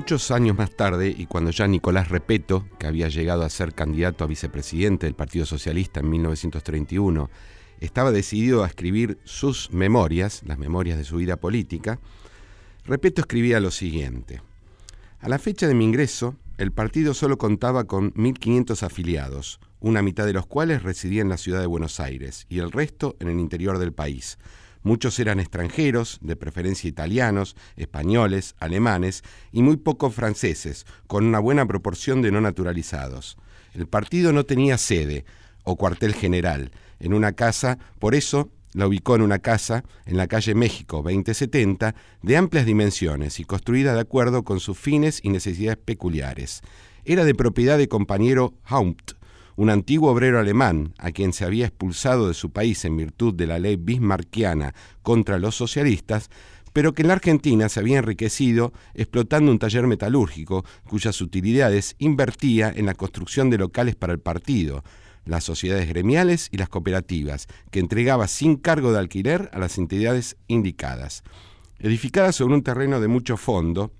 Muchos años más tarde, y cuando ya Nicolás Repeto, que había llegado a ser candidato a vicepresidente del Partido Socialista en 1931, estaba decidido a escribir sus memorias, las memorias de su vida política, Repeto escribía lo siguiente. A la fecha de mi ingreso, el partido solo contaba con 1.500 afiliados, una mitad de los cuales residía en la ciudad de Buenos Aires y el resto en el interior del país. Muchos eran extranjeros, de preferencia italianos, españoles, alemanes y muy pocos franceses, con una buena proporción de no naturalizados. El partido no tenía sede o cuartel general en una casa, por eso la ubicó en una casa en la calle México 2070 de amplias dimensiones y construida de acuerdo con sus fines y necesidades peculiares. Era de propiedad de compañero Haupt, un antiguo obrero alemán a quien se había expulsado de su país en virtud de la ley bismarckiana contra los socialistas, pero que en la Argentina se había enriquecido explotando un taller metalúrgico cuyas utilidades invertía en la construcción de locales para el partido, las sociedades gremiales y las cooperativas, que entregaba sin cargo de alquiler a las entidades indicadas. Edificada sobre un terreno de mucho fondo,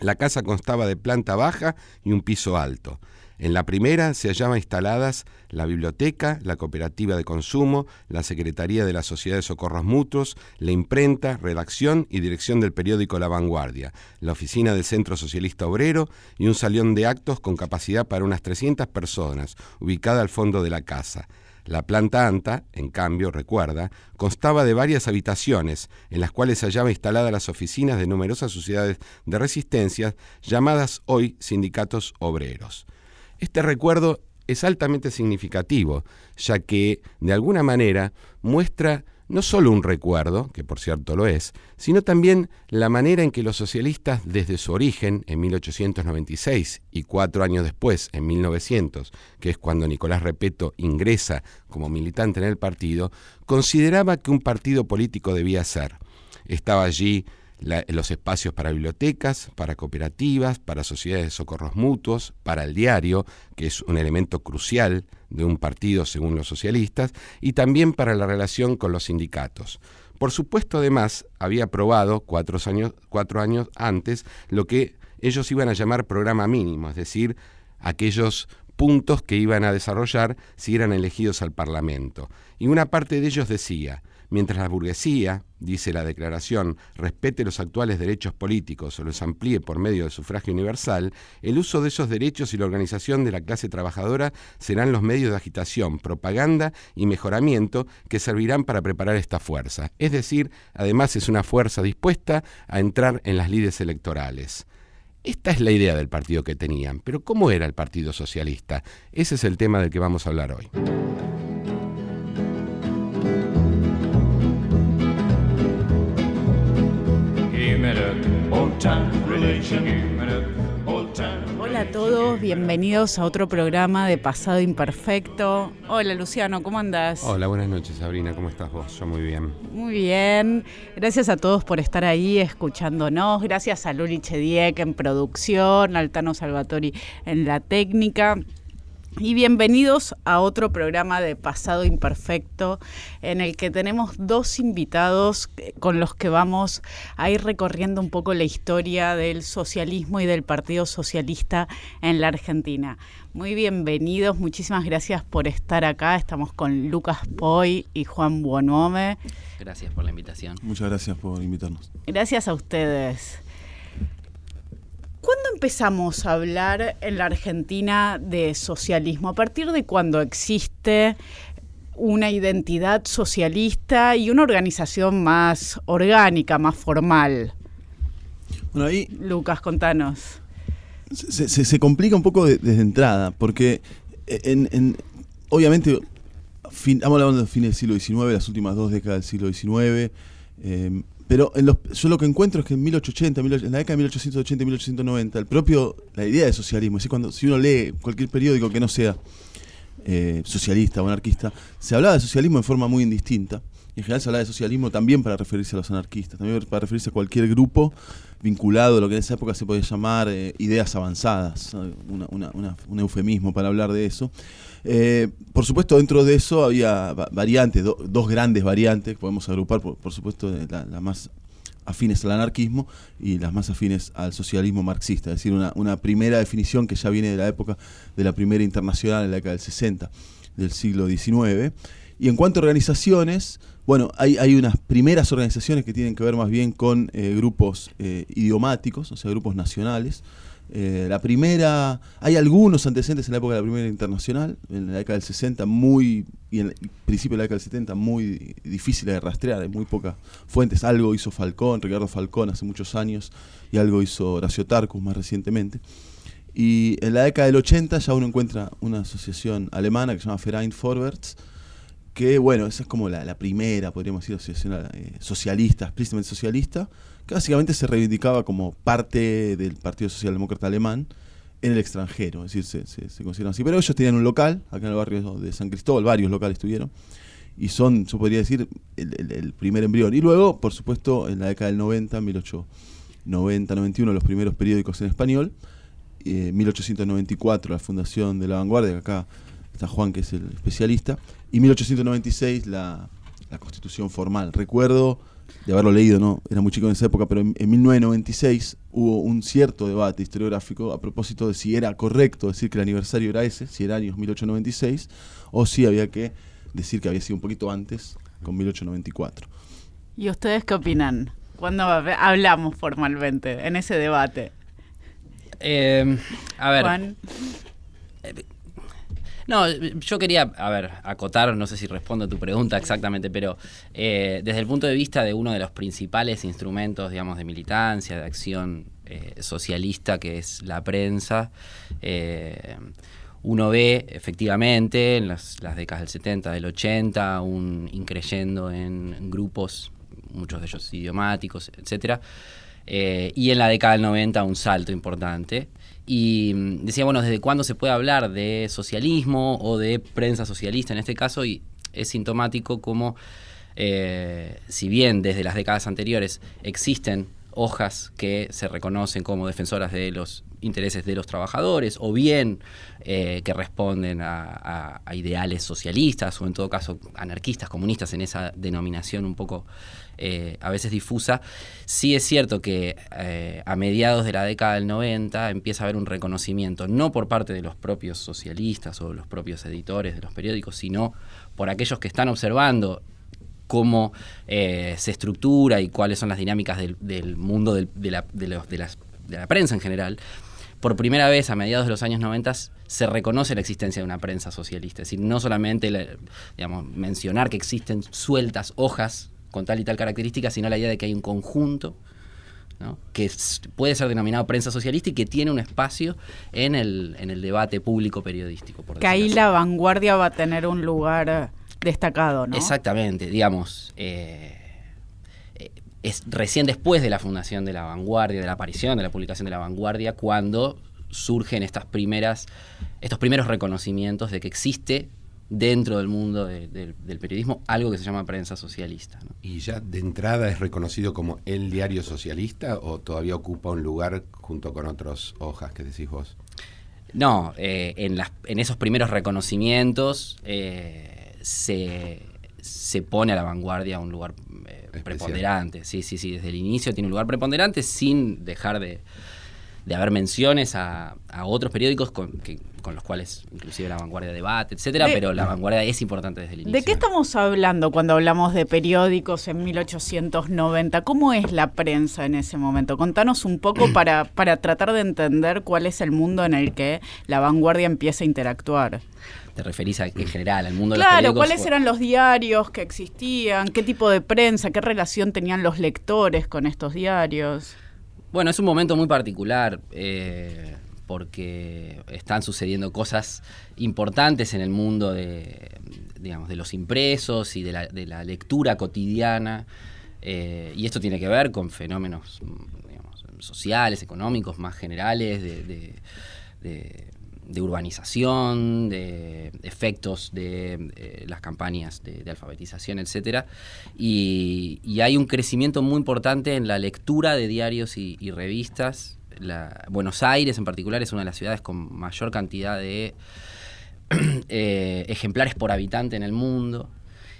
la casa constaba de planta baja y un piso alto. En la primera se hallaban instaladas la biblioteca, la cooperativa de consumo, la Secretaría de la Sociedad de Socorros Mutuos, la imprenta, redacción y dirección del periódico La Vanguardia, la oficina del Centro Socialista Obrero y un salón de actos con capacidad para unas 300 personas, ubicada al fondo de la casa. La planta alta, en cambio, recuerda, constaba de varias habitaciones en las cuales se hallaban instaladas las oficinas de numerosas sociedades de resistencia llamadas hoy sindicatos obreros. Este recuerdo es altamente significativo, ya que, de alguna manera, muestra no solo un recuerdo, que por cierto lo es, sino también la manera en que los socialistas desde su origen, en 1896, y cuatro años después, en 1900, que es cuando Nicolás Repeto ingresa como militante en el partido, consideraba que un partido político debía ser. Estaba allí los espacios para bibliotecas, para cooperativas, para sociedades de socorros mutuos, para el diario, que es un elemento crucial de un partido según los socialistas, y también para la relación con los sindicatos. Por supuesto, además, había aprobado cuatro años, cuatro años antes lo que ellos iban a llamar programa mínimo, es decir, aquellos puntos que iban a desarrollar si eran elegidos al Parlamento. Y una parte de ellos decía, Mientras la burguesía, dice la declaración, respete los actuales derechos políticos o los amplíe por medio del sufragio universal, el uso de esos derechos y la organización de la clase trabajadora serán los medios de agitación, propaganda y mejoramiento que servirán para preparar esta fuerza. Es decir, además es una fuerza dispuesta a entrar en las lides electorales. Esta es la idea del partido que tenían, pero ¿cómo era el Partido Socialista? Ese es el tema del que vamos a hablar hoy. Hola a todos, bienvenidos a otro programa de Pasado Imperfecto. Hola Luciano, ¿cómo andás? Hola, buenas noches Sabrina, ¿cómo estás vos? Yo muy bien. Muy bien, gracias a todos por estar ahí escuchándonos, gracias a Luli Chediek en producción, Altano Salvatori en la técnica. Y bienvenidos a otro programa de Pasado Imperfecto en el que tenemos dos invitados con los que vamos a ir recorriendo un poco la historia del socialismo y del Partido Socialista en la Argentina. Muy bienvenidos, muchísimas gracias por estar acá. Estamos con Lucas Poi y Juan Buonome. Gracias por la invitación. Muchas gracias por invitarnos. Gracias a ustedes. ¿Cuándo empezamos a hablar en la Argentina de socialismo? ¿A partir de cuándo existe una identidad socialista y una organización más orgánica, más formal? Bueno, ahí, Lucas, contanos. Se, complica un poco desde entrada, porque en, obviamente estamos hablando del fin del siglo XIX, las últimas dos décadas del siglo XIX. Pero en los, yo lo que encuentro es que en 1880, en la década de 1880 y 1890, el propio, la idea de socialismo, cuando, si uno lee cualquier periódico que no sea eh, socialista o anarquista, se hablaba de socialismo de forma muy indistinta. Y en general se hablaba de socialismo también para referirse a los anarquistas, también para referirse a cualquier grupo vinculado a lo que en esa época se podía llamar eh, ideas avanzadas, un eufemismo para hablar de eso. Eh, por supuesto, dentro de eso había variantes, dos grandes variantes, podemos agrupar, por, supuesto, la, más afines al anarquismo y las más afines al socialismo marxista, es decir, una, primera definición que ya viene de la época de la primera internacional en la década del 60 del siglo XIX. Y en cuanto a organizaciones, bueno, hay, unas primeras organizaciones que tienen que ver más bien con eh, grupos eh, idiomáticos, o sea, grupos nacionales. Eh, la primera, hay algunos antecedentes en la época de la primera internacional, en la década del 60, muy, y en el principio de la década del 70, muy difíciles de rastrear, hay muy pocas fuentes. Algo hizo Falcón, Ricardo Falcón hace muchos años, y algo hizo Horacio Tarcus más recientemente. Y en la década del 80 ya uno encuentra una asociación alemana que se llama Verein Vorwärts, que bueno, esa es como la, primera, podríamos decir, asociación eh, socialista, explícitamente socialista, básicamente se reivindicaba como parte del Partido Socialdemócrata Alemán en el extranjero, es decir, se, consideran así. Pero ellos tenían un local, acá en el barrio de San Cristóbal, varios locales tuvieron, y son, yo podría decir, el, primer embrión. Y luego, por supuesto, en la década del 90, 1890-91, los primeros periódicos en español, eh, 1894, la fundación de la vanguardia, acá está Juan, que es el especialista, y 1896 la, la constitución formal. Recuerdo de haberlo leído, no era muy chico en esa época, pero en, 1996 hubo un cierto debate historiográfico a propósito de si era correcto decir que el aniversario era ese, si era años 1896, o si había que decir que había sido un poquito antes, con 1894. ¿Y ustedes qué opinan? cuando hablamos formalmente en ese debate? Eh, a ver. Juan. No, yo quería, a ver, acotar, no sé si respondo a tu pregunta exactamente, pero eh, desde el punto de vista de uno de los principales instrumentos, digamos, de militancia, de acción eh, socialista, que es la prensa, eh, uno ve efectivamente en las, décadas del 70, del 80, un increyendo en grupos, muchos de ellos idiomáticos, etcétera, y en la década del 90 un salto importante. Y mm, decía, bueno, ¿desde cuándo se puede hablar de socialismo o de prensa socialista en este caso? Y es sintomático como, eh, si bien desde las décadas anteriores existen hojas que se reconocen como defensoras de los intereses de los trabajadores o bien eh, que responden a, ideales socialistas o en todo caso anarquistas, comunistas en esa denominación un poco eh, a veces difusa, sí es cierto que eh, a mediados de la década del 90 empieza a haber un reconocimiento, no por parte de los propios socialistas o los propios editores de los periódicos, sino por aquellos que están observando cómo se estructura y cuáles son las dinámicas del, mundo de, la, prensa en general, por primera vez a mediados de los años 90 se reconoce la existencia de una prensa socialista. Es decir, no solamente mencionar que existen sueltas hojas con tal y tal característica, sino la idea de que hay un conjunto que puede ser denominado prensa socialista y que tiene un espacio en el, en el debate público periodístico. que ahí la vanguardia va a tener un lugar destacado, ¿no? Exactamente, digamos. Eh, es recién después de la fundación de la vanguardia, de la aparición de la publicación de la vanguardia, cuando surgen estas primeras, estos primeros reconocimientos de que existe dentro del mundo del periodismo algo que se llama prensa socialista. ¿Y ya de entrada es reconocido como el diario socialista o todavía ocupa un lugar junto con otras hojas que decís vos? No, eh, en, las, en esos primeros reconocimientos eh, se, se pone a la vanguardia un lugar eh, preponderante. Sí, sí, sí, desde el inicio tiene un lugar preponderante sin dejar de, haber menciones a, otros periódicos con, con los cuales inclusive la vanguardia debate, etcétera, pero la vanguardia es importante desde el inicio. ¿De qué estamos hablando cuando hablamos de periódicos en 1890? ¿Cómo es la prensa en ese momento? Contanos un poco para, para tratar de entender cuál es el mundo en el que la vanguardia empieza a interactuar te referís a, en general al mundo de los periódicos. Claro, ¿cuáles eran los diarios que existían? ¿Qué tipo de prensa? ¿Qué relación tenían los lectores con estos diarios? Bueno, es un momento muy particular eh, porque están sucediendo cosas importantes en el mundo de, digamos, de los impresos y de la, lectura cotidiana. Eh, y esto tiene que ver con fenómenos sociales, económicos, más generales, de de urbanización, de efectos de eh, las campañas de, alfabetización, etcétera, y, hay un crecimiento muy importante en la lectura de diarios y, revistas. Buenos Aires, en particular, es una de las ciudades con mayor cantidad de eh, ejemplares por habitante en el mundo.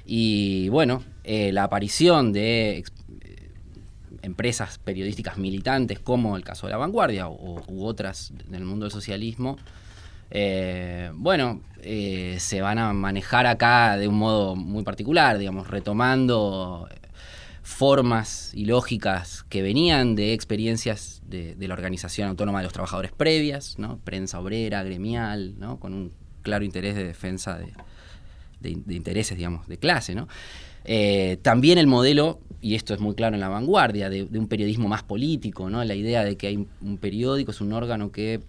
Y bueno, eh, la aparición de empresas periodísticas militantes, como el caso de La Vanguardia o, u otras del mundo del socialismo, eh, bueno, eh, se van a manejar acá de un modo muy particular, digamos, retomando formas y lógicas que venían de experiencias de, la Organización Autónoma de los Trabajadores previas, ¿no? prensa obrera, gremial, ¿no? con un claro interés de defensa de, intereses, digamos, de clase. ¿no? Eh, también el modelo, y esto es muy claro en la vanguardia, de, un periodismo más político, ¿no? la idea de que hay un periódico, es un órgano que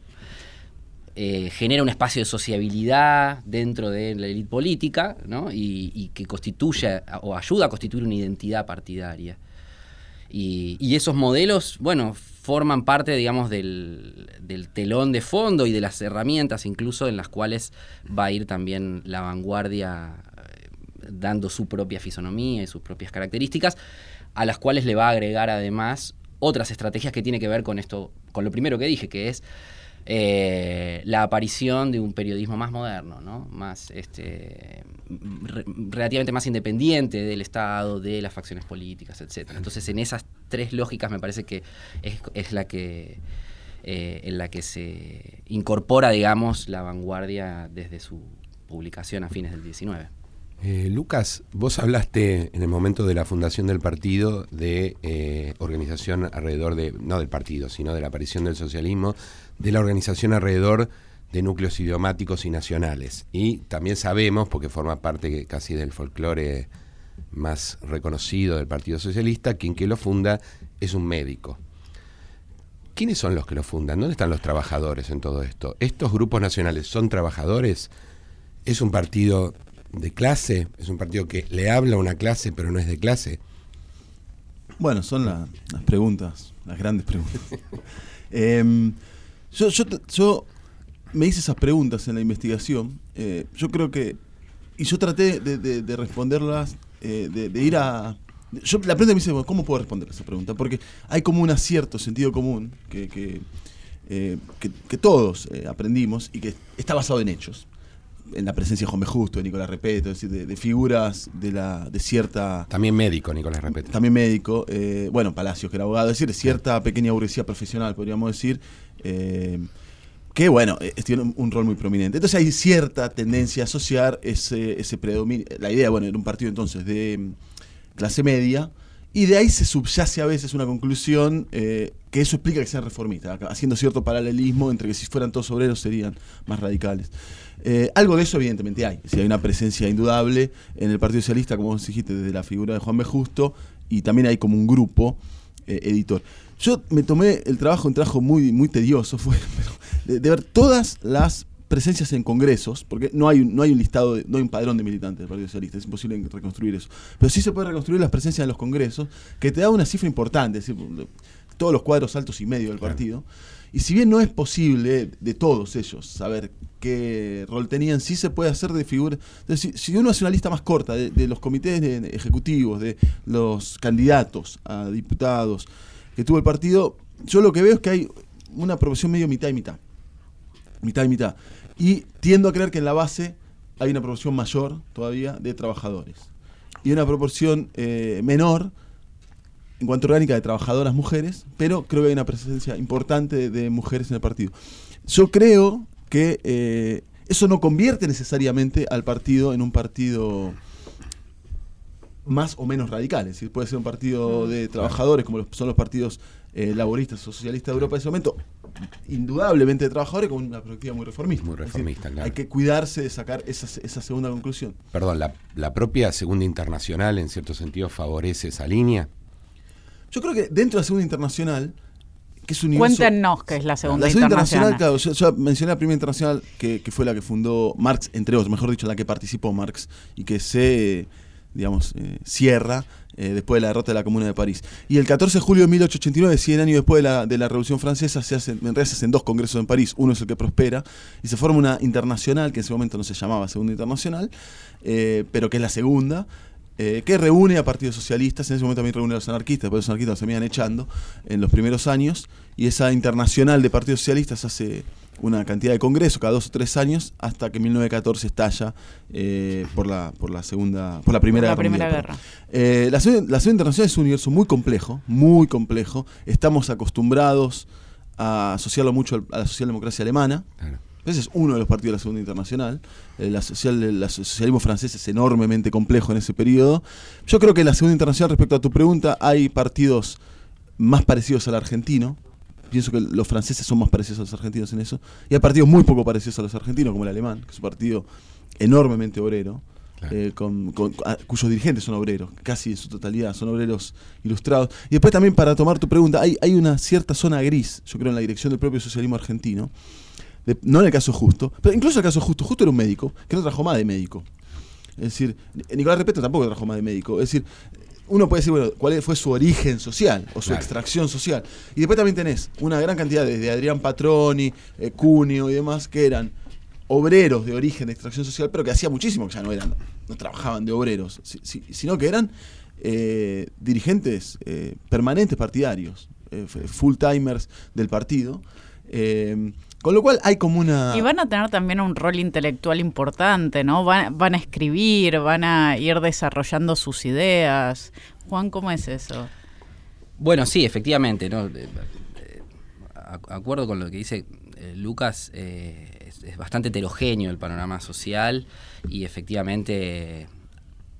eh, genera un espacio de sociabilidad dentro de la élite política ¿no? y, que constituye o ayuda a constituir una identidad partidaria. Y, esos modelos, bueno, forman parte, digamos, del, telón de fondo y de las herramientas incluso en las cuales va a ir también la vanguardia eh, dando su propia fisonomía y sus propias características, a las cuales le va a agregar además otras estrategias que tiene que ver con esto, con lo primero que dije, que es eh, la aparición de un periodismo más moderno, ¿no? más este, relativamente más independiente del Estado, de las facciones políticas, etc. Entonces, en esas tres lógicas me parece que es, la que eh, en la que se incorpora, digamos, la vanguardia desde su publicación a fines del 19. Eh, Lucas, vos hablaste en el momento de la fundación del partido de organización alrededor de, no del partido, sino de la aparición del socialismo, de la organización alrededor de núcleos idiomáticos y nacionales. Y también sabemos, porque forma parte casi del folclore más reconocido del Partido Socialista, quien que lo funda es un médico. ¿Quiénes son los que lo fundan? ¿Dónde están los trabajadores en todo esto? ¿Estos grupos nacionales son trabajadores? ¿Es un partido de clase? ¿Es un partido que le habla a una clase pero no es de clase? Bueno, son las preguntas, las grandes preguntas. Em, yo, yo, yo me hice esas preguntas en la investigación. Eh, yo creo que. Y yo traté de, responderlas, eh, de, ir a. Yo, la pregunta me dice, ¿cómo puedo responder esa pregunta? Porque hay como un acierto, sentido común, que, que, eh, todos aprendimos y que está basado en hechos. En la presencia de Juan B. Justo, de Nicolás Repeto, es decir, de, figuras de, la, de cierta. También médico, Nicolás Repeto. También médico. bueno, Palacios, que era abogado, es decir, cierta pequeña burguesía profesional, podríamos decir, eh, que bueno, eh, tiene un, rol muy prominente. Entonces hay cierta tendencia a asociar ese, ese predominio, la idea, bueno, era un partido entonces de mm, clase media, y de ahí se subyace a veces una conclusión eh, que eso explica que sean reformistas, haciendo cierto paralelismo entre que si fueran todos obreros serían más radicales. Algo de eso evidentemente hay, si hay una presencia indudable en el Partido Socialista, como vos dijiste, desde la figura de Juan B. Justo, y también hay como un grupo editor. Yo me tomé el trabajo, un trabajo muy, muy tedioso, fue de, ver todas las presencias en congresos, porque no hay, no hay un listado, no hay un padrón de militantes del Partido Socialista, es imposible reconstruir eso. Pero sí se puede reconstruir las presencias en los congresos, que te da una cifra importante, es decir, todos los cuadros altos y medio del partido. Y si bien no es posible de todos ellos saber qué rol tenían, sí se puede hacer de figura. Si, si, uno hace una lista más corta de, de los comités ejecutivos, de los candidatos a diputados, que tuvo el partido, yo lo que veo es que hay una proporción medio mitad y mitad. Mitad y mitad. Y tiendo a creer que en la base hay una proporción mayor todavía de trabajadores. Y una proporción eh, menor en cuanto orgánica de trabajadoras mujeres, pero creo que hay una presencia importante de, mujeres en el partido. Yo creo que eh, eso no convierte necesariamente al partido en un partido más o menos radicales. decir, puede ser un partido de trabajadores, como son los partidos eh, laboristas o socialistas de Europa en ese momento, indudablemente de trabajadores con una perspectiva muy reformista. Muy reformista, Hay que cuidarse de sacar esa, esa segunda conclusión. Perdón, la, la, propia segunda internacional en cierto sentido favorece esa línea? Yo creo que dentro de la segunda internacional, que es un Cuéntenos qué es la segunda la segunda internacional. claro, yo, mencioné la primera internacional que, que, fue la que fundó Marx, entre otros, mejor dicho, la que participó Marx y que se digamos, eh, cierra eh, después de la derrota de la Comuna de París. Y el 14 de julio de 1889, 100 años después de la, de la Revolución Francesa, se hacen, en realidad se hacen dos congresos en París, uno es el que prospera, y se forma una internacional, que en ese momento no se llamaba Segunda Internacional, eh, pero que es la segunda, eh, que reúne a partidos socialistas, en ese momento también reúne a los anarquistas, pero los anarquistas se iban echando en los primeros años, y esa internacional de partidos socialistas hace una cantidad de congresos cada dos o tres años hasta que en 1914 estalla eh, por la por la segunda por la primera, guerra, eh, la, segunda internacional es un universo muy complejo muy complejo. Estamos acostumbrados a asociarlo mucho a la socialdemocracia alemana ese es uno de los partidos de la Segunda Internacional. El, eh, social, el socialismo francés es enormemente complejo en ese periodo. Yo creo que en la Segunda Internacional, respecto a tu pregunta, hay partidos más parecidos al argentino. Pienso que los franceses son más parecidos a los argentinos en eso. Y hay partidos muy poco parecidos a los argentinos, como el alemán, que es un partido enormemente obrero. Eh, con, cuyos dirigentes son obreros, casi en su totalidad, son obreros ilustrados. Y después también para tomar tu pregunta, hay, hay una cierta zona gris, yo creo, en la dirección del propio socialismo argentino, no en el caso justo, pero incluso en el caso justo, justo era un médico que no trajo más de médico. Es decir, Nicolás Repeto tampoco trajo más de médico. Es decir, uno puede decir, bueno, cuál fue su origen social o su extracción social. Y después también tenés una gran cantidad de, Adrián Patroni, eh, Cunio y demás, que eran obreros de origen de extracción social, pero que hacía muchísimo que ya no eran, no trabajaban de obreros, sino que eran eh, dirigentes eh, permanentes partidarios, full timers del partido. Con lo cual hay como una... Y van a tener también un rol intelectual importante, ¿no? Van, a escribir, van a ir desarrollando sus ideas. Juan, ¿cómo es eso? Bueno, sí, efectivamente, ¿no? acuerdo con lo que dice eh, Lucas, eh, es, bastante heterogéneo el panorama social y efectivamente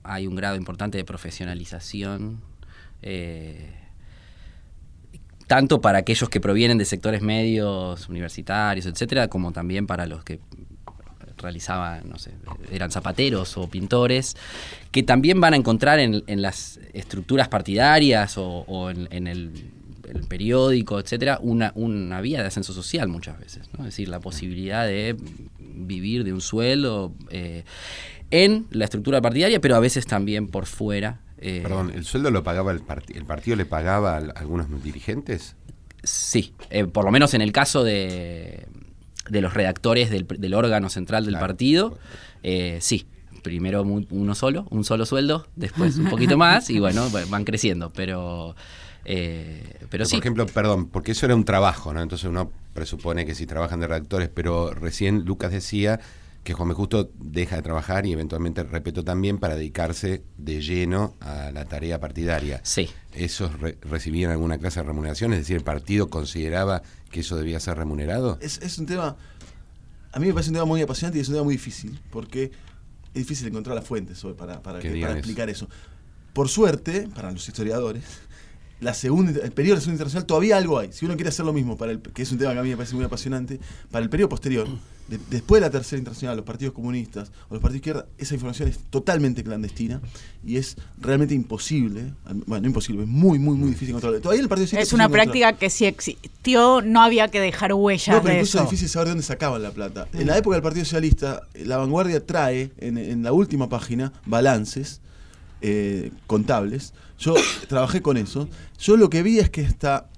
hay un grado importante de profesionalización. Eh, tanto para aquellos que provienen de sectores medios, universitarios, etcétera, como también para los que realizaban, no sé, eran zapateros o pintores, que también van a encontrar en, las estructuras partidarias o, en, el, periódico, etcétera, una, una vía de ascenso social muchas veces, ¿no? Es decir, la posibilidad de vivir de un sueldo eh, en la estructura partidaria, pero a veces también por fuera eh, Perdón, ¿el sueldo lo pagaba el, partido? el partido? ¿Le pagaba a algunos dirigentes? Sí, eh, por lo menos en el caso de, de los redactores del, órgano central del partido, eh, sí. Primero uno solo, un solo sueldo, después un poquito más y bueno, van creciendo, pero... pero sí. Por ejemplo, perdón, porque eso era un trabajo, ¿no? Entonces uno presupone que si trabajan de redactores, pero recién Lucas decía que Juan Justo deja de trabajar y eventualmente repito también para dedicarse de lleno a la tarea partidaria. Sí. ¿Esos recibían alguna clase de remuneración? Es decir, ¿el partido consideraba que eso debía ser remunerado? Es, un tema, a mí me parece un tema muy apasionante y es un tema muy difícil, porque es difícil encontrar las fuentes para, para, explicar eso. Por suerte, para los historiadores, la segunda, el periodo de la Segunda Internacional todavía algo hay. Si uno quiere hacer lo mismo, para el, que es un tema que a mí me parece muy apasionante, para el periodo posterior, después de la Tercera Internacional, los partidos comunistas o los partidos de izquierda, esa información es totalmente clandestina y es realmente imposible, bueno, no imposible, es muy, muy, muy difícil encontrarlo. Todavía el partido Es una práctica que si existió no había que dejar huellas no, pero incluso es difícil saber de dónde sacaban la plata. En la época del Partido Socialista, la vanguardia trae en, en la última página balances eh, contables. Yo trabajé con eso. Yo lo que vi es que hasta,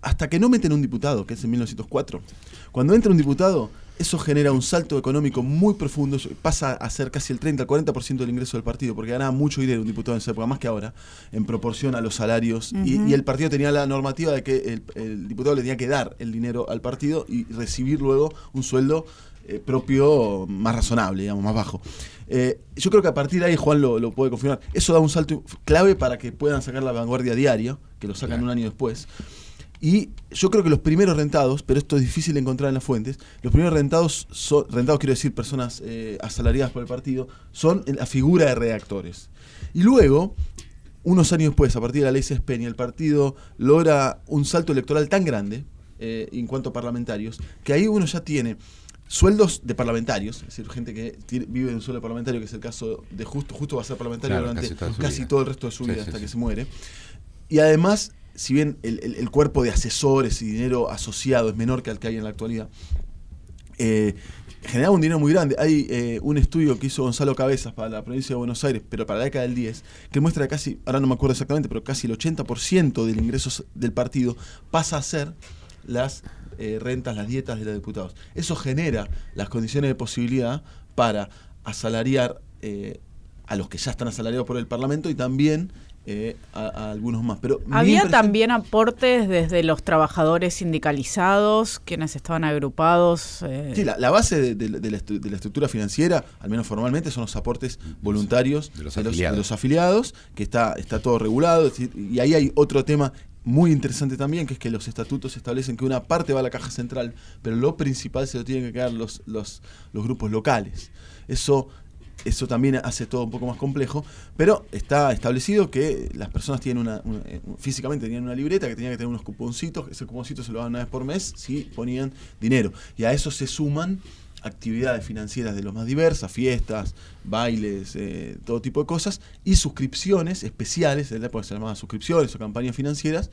hasta que no meten un diputado, que es en 1904, cuando entra un diputado, eso genera un salto económico muy profundo, pasa a ser casi el 30 al 40% del ingreso del partido, porque ganaba mucho dinero un diputado en esa época, más que ahora, en proporción a los salarios. y, el partido tenía la normativa de que el, diputado le tenía que dar el dinero al partido y recibir luego un sueldo eh, propio más razonable, digamos, más bajo. Eh, yo creo que a partir de ahí Juan lo, puede confirmar. Eso da un salto clave para que puedan sacar la vanguardia diaria, que lo sacan un año después. Y yo creo que los primeros rentados, pero esto es difícil de encontrar en las fuentes, los primeros rentados, son, rentados quiero decir personas eh, asalariadas por el partido, son la figura de redactores. Y luego, unos años después, a partir de la ley Cespeña, el partido logra un salto electoral tan grande, en cuanto a parlamentarios, que ahí uno ya tiene sueldos de parlamentarios, es decir, gente que vive de un sueldo parlamentario, que es el caso de Justo, Justo va a ser parlamentario durante casi, todo el resto de su vida hasta que se muere. Y además, si bien el, cuerpo de asesores y dinero asociado es menor que el que hay en la actualidad, eh, generaba un dinero muy grande. Hay eh, un estudio que hizo Gonzalo Cabezas para la provincia de Buenos Aires, pero para la década del 10, que muestra que casi, ahora no me acuerdo exactamente, pero casi el 80% del ingreso del partido pasa a ser las eh, rentas, las dietas de los diputados. Eso genera las condiciones de posibilidad para asalariar eh, a los que ya están asalariados por el Parlamento y también eh, a, algunos más. Pero Había también aportes desde los trabajadores sindicalizados, quienes estaban agrupados. Eh. Sí, la, base de, la, estructura financiera, al menos formalmente, son los aportes voluntarios de los, afiliados. que está, está todo regulado. Y ahí hay otro tema muy interesante también, que es que los estatutos establecen que una parte va a la caja central, pero lo principal se lo tienen que quedar los, los, los grupos locales. Eso eso también hace todo un poco más complejo, pero está establecido que las personas tienen una, eh, físicamente tenían una libreta que tenía que tener unos cuponcitos, ese cuponcito se lo daban una vez por mes si ponían dinero. Y a eso se suman actividades financieras de los más diversas, fiestas, bailes, eh, todo tipo de cosas, y suscripciones especiales, en la época se suscripciones o campañas financieras,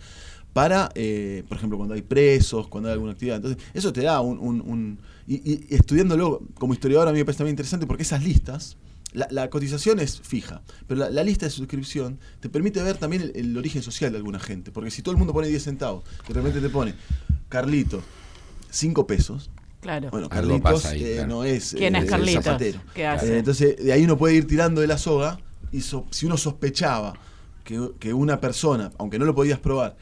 para, eh, por ejemplo, cuando hay presos, cuando hay alguna actividad. Entonces, eso te da un y, estudiándolo como historiador a mí me parece también interesante porque esas listas, la, cotización es fija, pero la, lista de suscripción te permite ver también el, origen social de alguna gente. Porque si todo el mundo pone 10 centavos, de repente te pone Carlito 5 pesos, Claro. Bueno, Carlitos eh, no es, ¿Quién es eh, Zapatero. Eh, entonces, de ahí uno puede ir tirando de la soga y si uno sospechaba que, que, una persona, aunque no lo podías probar,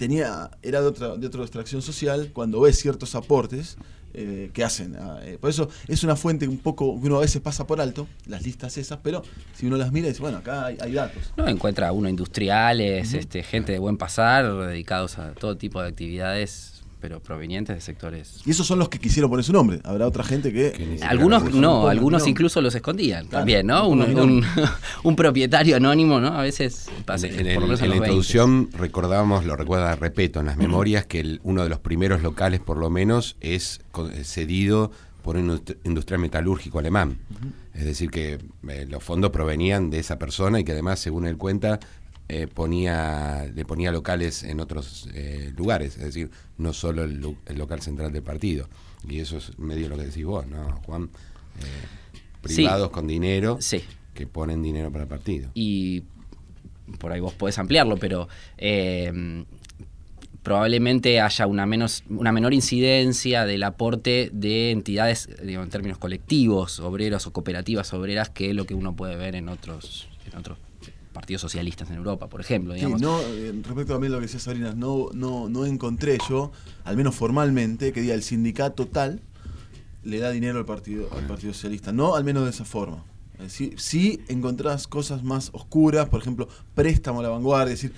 tenía era de otra, de otra extracción social, cuando ves ciertos aportes, eh, que hacen. Ah, eh, por eso es una fuente un poco que uno a veces pasa por alto, las listas esas, pero si uno las mira dice, bueno, acá hay, datos. No, encuentra uno industriales, este, gente de buen pasar, dedicados a todo tipo de actividades pero provenientes de sectores. Y esos son los que quisieron poner su nombre. Habrá otra gente que. algunos no, algunos incluso los escondían también, ¿no? Un, un, propietario anónimo, ¿no? A veces pasa. En, en, la introducción recordábamos, lo recuerda Repeto en las memorias, que uno de los primeros locales, por lo menos, es cedido por un industrial metalúrgico alemán. Es decir, que eh, los fondos provenían de esa persona y que además, según él cuenta, eh, ponía, le ponía locales en otros eh, lugares, es decir, no solo el, local central del partido. Y eso es medio lo que decís vos, ¿no, Juan? Eh, privados con dinero que ponen dinero para el partido. Y por ahí vos podés ampliarlo, pero probablemente haya una, menos, una menor incidencia del aporte de entidades, en términos colectivos, obreros o cooperativas obreras, que lo que uno puede ver en otros, en otros partidos socialistas en Europa, por ejemplo. Digamos. no, eh, respecto también a lo que decía Sabrina, no, no, no encontré yo, al menos formalmente, que diga el sindicato tal le da dinero al partido, al partido socialista. No, al menos de esa forma. Si sí encontrás cosas más oscuras, por ejemplo, préstamo a la vanguardia, es decir,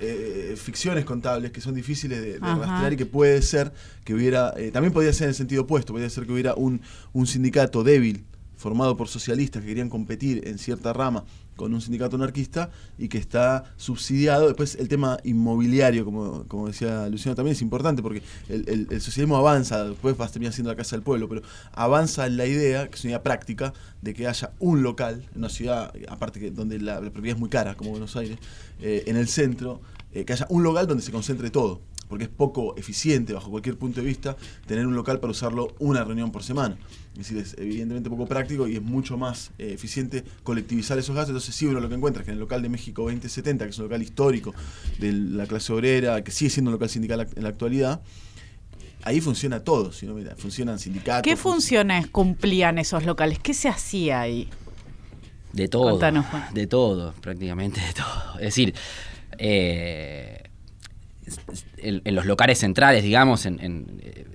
eh, ficciones contables que son difíciles de, rastrear y que puede ser que hubiera, eh, también podría ser en el sentido opuesto, podría ser que hubiera un, un sindicato débil formado por socialistas que querían competir en cierta rama con un sindicato anarquista y que está subsidiado. Después el tema inmobiliario, como, como decía Luciano, también es importante porque el, socialismo avanza, después va a terminar siendo la Casa del Pueblo, pero avanza en la idea, que es una idea práctica, de que haya un local en una ciudad, aparte que donde la, propiedad es muy cara, como Buenos Aires, eh, en el centro, eh, que haya un local donde se concentre todo porque es poco eficiente bajo cualquier punto de vista tener un local para usarlo una reunión por semana. Es decir, es evidentemente poco práctico y es mucho más eh, eficiente colectivizar esos gastos. Entonces, sí, uno lo que encuentra es que en el local de México 2070, que es un local histórico de la clase obrera, que sigue siendo un local sindical en la actualidad, ahí funciona todo. Si no, mira, funcionan sindicatos. ¿Qué funciones cumplían esos locales? ¿Qué se hacía ahí? De todo. De todo, prácticamente de todo. Es decir, eh, en, los locales centrales, digamos, en, eh,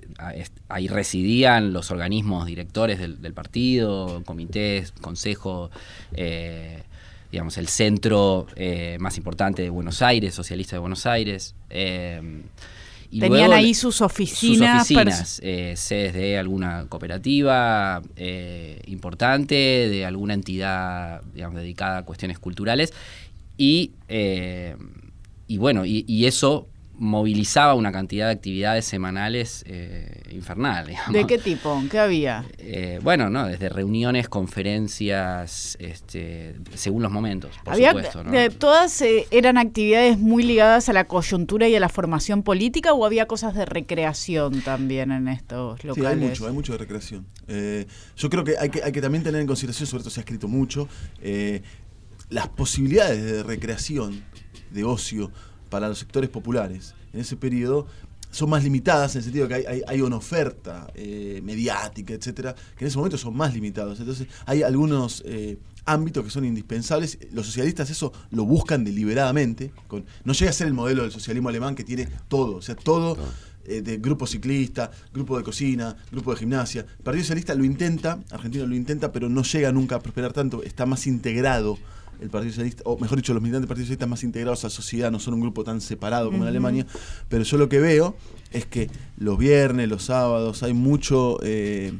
ahí residían los organismos directores del, partido, comités, consejo, eh, digamos, el centro eh, más importante de Buenos Aires, socialista de Buenos Aires. Tenían ahí sus oficinas. Sus oficinas, sedes de alguna cooperativa importante, de alguna entidad digamos, dedicada a cuestiones culturales. Y, y bueno, y eso movilizaba una cantidad de actividades semanales eh, infernales. ¿De qué tipo? ¿Qué había? Eh, bueno, no, desde reuniones, conferencias, este, según los momentos, por supuesto. ¿Todas eh, eran actividades muy ligadas a la coyuntura y a la formación política o había cosas de recreación también en estos locales? Sí, hay mucho, hay mucho de recreación. yo creo que hay, que hay que también tener en consideración, sobre todo se ha escrito mucho, las posibilidades de recreación, de ocio, para los sectores populares en ese periodo son más limitadas en el sentido de que hay, una oferta eh, mediática, etcétera, que en ese momento son más limitados. Entonces, hay algunos eh, ámbitos que son indispensables. Los socialistas eso lo buscan deliberadamente. Con, no llega a ser el modelo del socialismo alemán que tiene todo, o sea, todo. Eh, de grupo ciclista, grupo de cocina, grupo de gimnasia. El Partido Socialista lo intenta, Argentina lo intenta, pero no llega nunca a prosperar tanto, está más integrado el Partido Socialista, o mejor dicho, los militantes del Partido Socialista más integrados a la sociedad, no son un grupo tan separado como en Alemania, pero yo lo que veo es que los viernes, los sábados, hay mucho... Eh,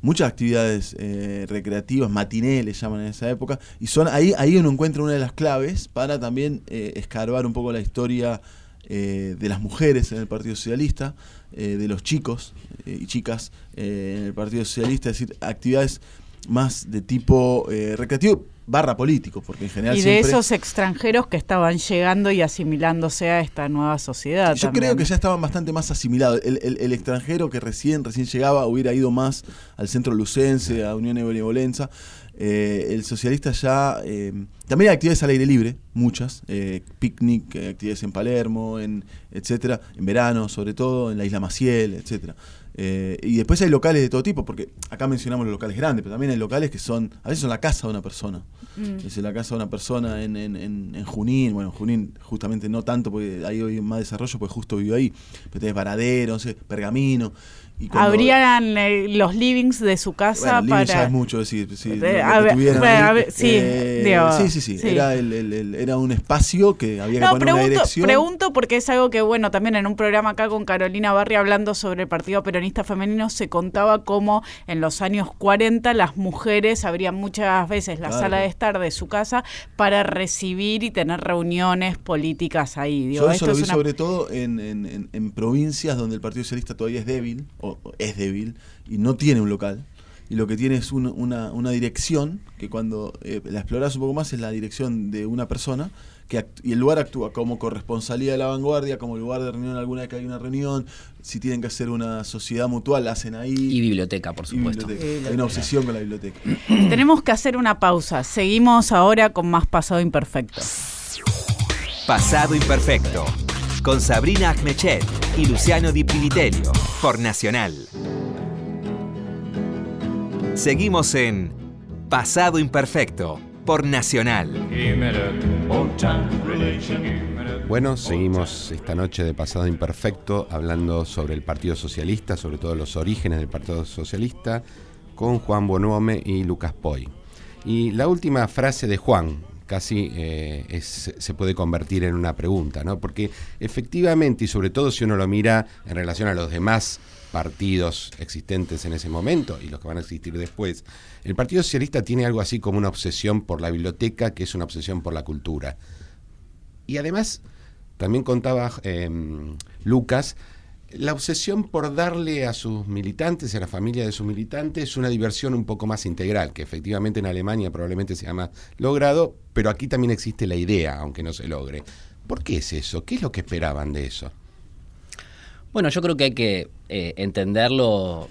muchas actividades eh, recreativas, matiné les llaman en esa época, y son ahí, ahí uno encuentra una de las claves para también eh, escarbar un poco la historia de las mujeres en el Partido Socialista, de los chicos y chicas en el Partido Socialista, es decir, actividades más de tipo recreativo, barra político, porque en general... Y de esos extranjeros que estaban llegando y asimilándose a esta nueva sociedad. Yo creo que ya estaban bastante más asimilados. El, extranjero que recién, recién llegaba hubiera ido más al centro lucense, a Unión Benevolenza. Eh, el socialista ya... Eh, también hay actividades al aire libre, muchas. Eh, picnic, actividades en Palermo, en etcétera, en verano sobre todo, en la isla Maciel, etcétera. Eh, y después hay locales de todo tipo, porque acá mencionamos los locales grandes, pero también hay locales que son, a veces son la casa de una persona. Mm. Es la casa de una persona en, en, en, Junín, bueno, Junín justamente no tanto, porque ahí hay más desarrollo, pues justo vivo ahí. Pero tenés Varadero, no sé, Pergamino. Habrían eh, los livings de su casa para. Ya es mucho decir. Sí, sí, sí, Era, el, era un espacio que había que poner pregunto, una dirección. Pregunto porque es algo que, bueno, también en un programa acá con Carolina Barri hablando sobre el Partido Peronista Femenino se contaba cómo en los años 40 las mujeres abrían muchas veces la sala de estar de su casa para recibir y tener reuniones políticas ahí. Yo eso lo vi sobre todo en, en, en provincias donde el Partido Socialista todavía es débil es débil y no tiene un local. Y lo que tiene es una, una, dirección, que cuando eh, la exploras un poco más es la dirección de una persona, que y el lugar actúa como corresponsalía de la vanguardia, como lugar de reunión alguna vez que hay una reunión, si tienen que hacer una sociedad mutual, la hacen ahí. Y biblioteca, por supuesto. Hay una obsesión con la biblioteca. Tenemos que hacer una pausa. Seguimos ahora con más Pasado Imperfecto. Pasado Imperfecto con Sabrina Agmechet y Luciano Di por Nacional. Seguimos en Pasado Imperfecto por Nacional. Bueno, seguimos esta noche de Pasado Imperfecto hablando sobre el Partido Socialista, sobre todo los orígenes del Partido Socialista, con Juan Bonuome y Lucas Poi. Y la última frase de Juan, casi eh, se puede convertir en una pregunta, ¿no? Porque efectivamente, y sobre todo si uno lo mira en relación a los demás partidos existentes en ese momento y los que van a existir después, el Partido Socialista tiene algo así como una obsesión por la biblioteca, que es una obsesión por la cultura. Y además, también contaba em, Lucas, la obsesión por darle a sus militantes, a la familia de sus militantes, una diversión un poco más integral, que efectivamente en Alemania probablemente se llama logrado, pero aquí también existe la idea, aunque no se logre. ¿Por qué es eso? ¿Qué es lo que esperaban de eso? Bueno, yo creo que hay que eh, entenderlo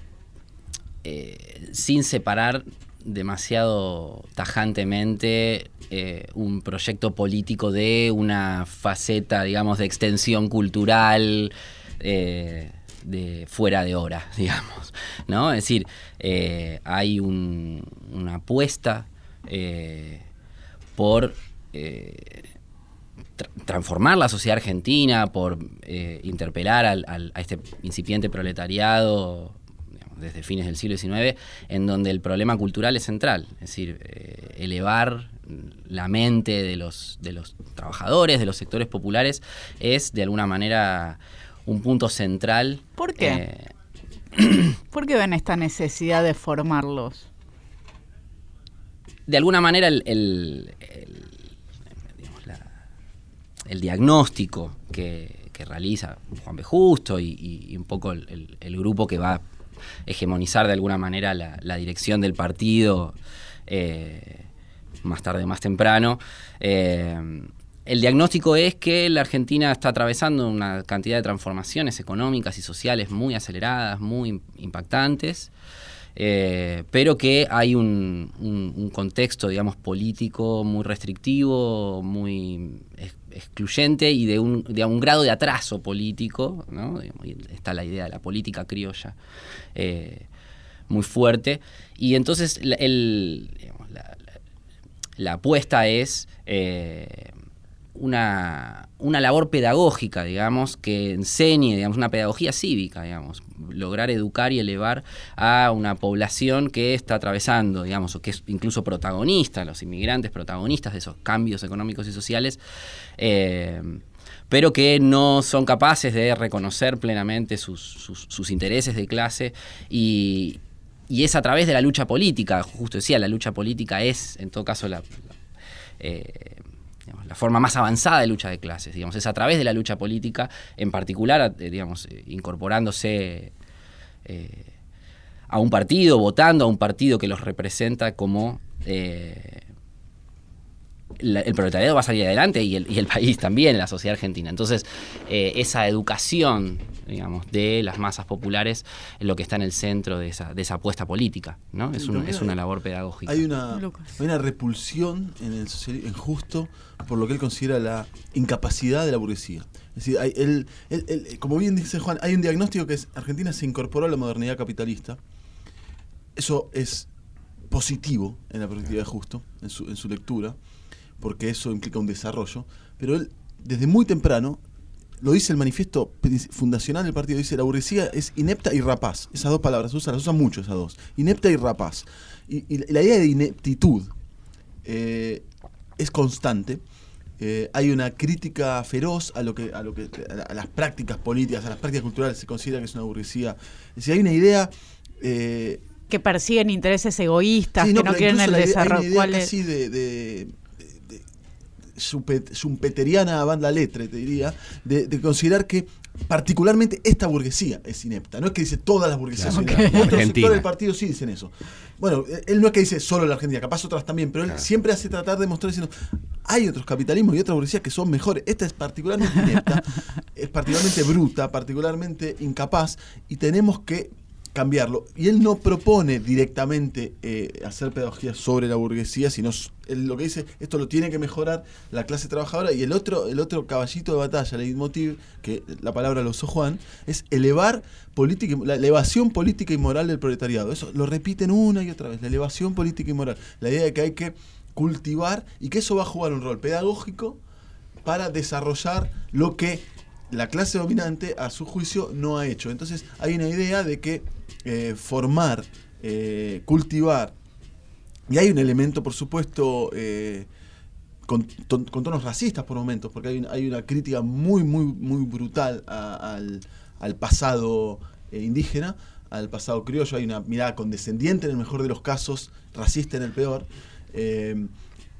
eh, sin separar demasiado tajantemente eh, un proyecto político de una faceta, digamos, de extensión cultural, eh, de fuera de hora, digamos. ¿no? Es decir, eh, hay una apuesta eh, por transformar la sociedad argentina, por interpelar a este incipiente proletariado desde fines del siglo XIX, en donde el problema cultural es central, es decir, elevar la mente de los, de los trabajadores, de los sectores populares, es de alguna manera un punto central. ¿Por qué? Eh, ¿Por qué ven esta necesidad de formarlos? De alguna manera el, el, diagnóstico que, realiza Juan B. Justo y, un poco el, grupo que va a hegemonizar de alguna manera la, dirección del partido eh, más tarde, más temprano, eh, el diagnóstico es que la Argentina está atravesando una cantidad de transformaciones económicas y sociales muy aceleradas, muy impactantes, eh, pero que hay un, contexto, digamos, político muy restrictivo, muy excluyente y de un, grado de atraso político, ¿no? está la idea de la política criolla muy fuerte, y entonces la, apuesta es una, una, labor pedagógica, digamos, que enseñe, digamos, una pedagogía cívica, digamos, lograr educar y elevar a una población que está atravesando, digamos, o que es incluso protagonista, los inmigrantes protagonistas de esos cambios económicos y sociales, eh, pero que no son capaces de reconocer plenamente sus, intereses de clase y, es a través de la lucha política, justo decía, la lucha política es, en todo caso, la, eh, la forma más avanzada de lucha de clases, digamos, es a través de la lucha política, en particular, eh, digamos, eh, incorporándose eh, a un partido, votando a un partido que los representa como el proletariado va a salir adelante y el, país también, la sociedad argentina. Entonces, esa educación, digamos, de las masas populares es lo que está en el centro de esa, de esa apuesta política, ¿no? Es, es una labor pedagógica. Hay una, una repulsión en el socialismo injusto por lo que él considera la incapacidad de la burguesía. Es decir, él, como bien dice Juan, hay un diagnóstico que es Argentina se incorporó a la modernidad capitalista. Eso es positivo en la perspectiva de Justo, en su, en su lectura, porque eso implica un desarrollo. Pero él, desde muy temprano, lo dice el manifiesto fundacional del partido, dice la burguesía es inepta y rapaz. Esas dos palabras, usa, las usa mucho esas dos. Inepta y rapaz. Y, la idea de ineptitud eh, es constante. Eh, hay una crítica feroz a lo que a lo que a, las prácticas políticas, a las prácticas culturales se considera que es una burguesía. Es decir, hay una idea eh, que persiguen intereses egoístas, que no quieren el desarrollo. Hay una idea de, schumpeteriana banda letre, te diría, de, considerar que particularmente esta burguesía es inepta. No es que dice todas las burguesías son ineptas. Otros sectores del partido sí dicen eso. Bueno, él no es que dice solo la Argentina, capaz otras también, pero él siempre hace tratar de mostrar diciendo, hay otros capitalismos y otras burguesías que son mejores. Esta es particularmente inepta, es particularmente bruta, particularmente incapaz, y tenemos que cambiarlo. Y él no propone directamente eh, hacer pedagogía sobre la burguesía, sino él lo que dice, esto lo tiene que mejorar la clase trabajadora. Y el otro, el otro caballito de batalla, leitmotiv, que la palabra lo usó Juan, es elevar política, la elevación política y moral del proletariado. Eso lo repiten una y otra vez, la elevación política y moral. La idea de que hay que cultivar y que eso va a jugar un rol pedagógico para desarrollar lo que la clase dominante, a su juicio, no ha hecho. Entonces hay una idea de que eh, formar, eh, cultivar. Y hay un elemento, por supuesto, eh, con, tonos racistas por momentos, porque hay, hay una crítica muy, muy, muy brutal al, pasado indígena, al pasado criollo. Hay una mirada condescendiente en el mejor de los casos, racista en el peor.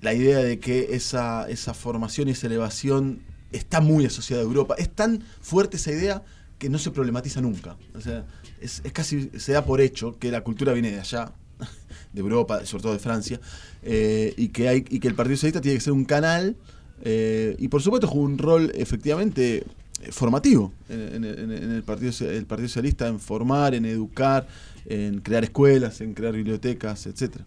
la idea de que esa, esa formación y esa elevación está muy asociada a Europa. Es tan fuerte esa idea que no se problematiza nunca. O sea, es, casi, se da por hecho que la cultura viene de allá, de Europa, sobre todo de Francia, eh, y, que hay, y que el Partido Socialista tiene que ser un canal, eh, y por supuesto juega un rol efectivamente eh, formativo en, el, partido, el Partido Socialista, en formar, en educar, en crear escuelas, en crear bibliotecas, etcétera.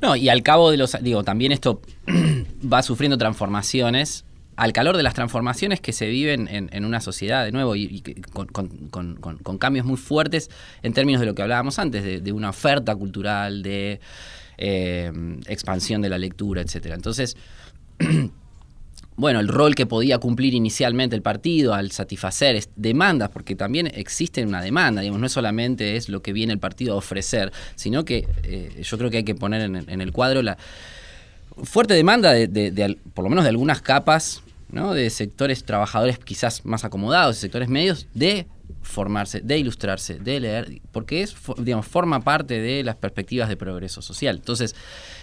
No, y al cabo de los, digo, también esto va sufriendo transformaciones al calor de las transformaciones que se viven en, una sociedad, de nuevo, y, con, cambios muy fuertes en términos de lo que hablábamos antes, de, una oferta cultural, de eh, expansión de la lectura, etc. Entonces, bueno, el rol que podía cumplir inicialmente el partido al satisfacer demandas, porque también existe una demanda, digamos, no solamente es lo que viene el partido a ofrecer, sino que eh, yo creo que hay que poner en, el cuadro la fuerte demanda de, por lo menos de algunas capas de sectores trabajadores quizás más acomodados, sectores medios, de formarse, de ilustrarse, de leer, porque es, digamos, forma parte de las perspectivas de progreso social. Entonces,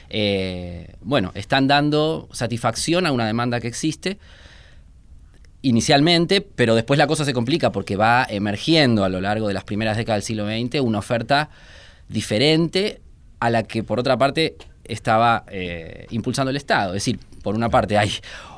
eh, bueno, están dando satisfacción a una demanda que existe inicialmente, pero después la cosa se complica porque va emergiendo a lo largo de las primeras décadas del siglo XX una oferta diferente a la que por otra parte estaba eh, impulsando el Estado. Es decir, por una parte hay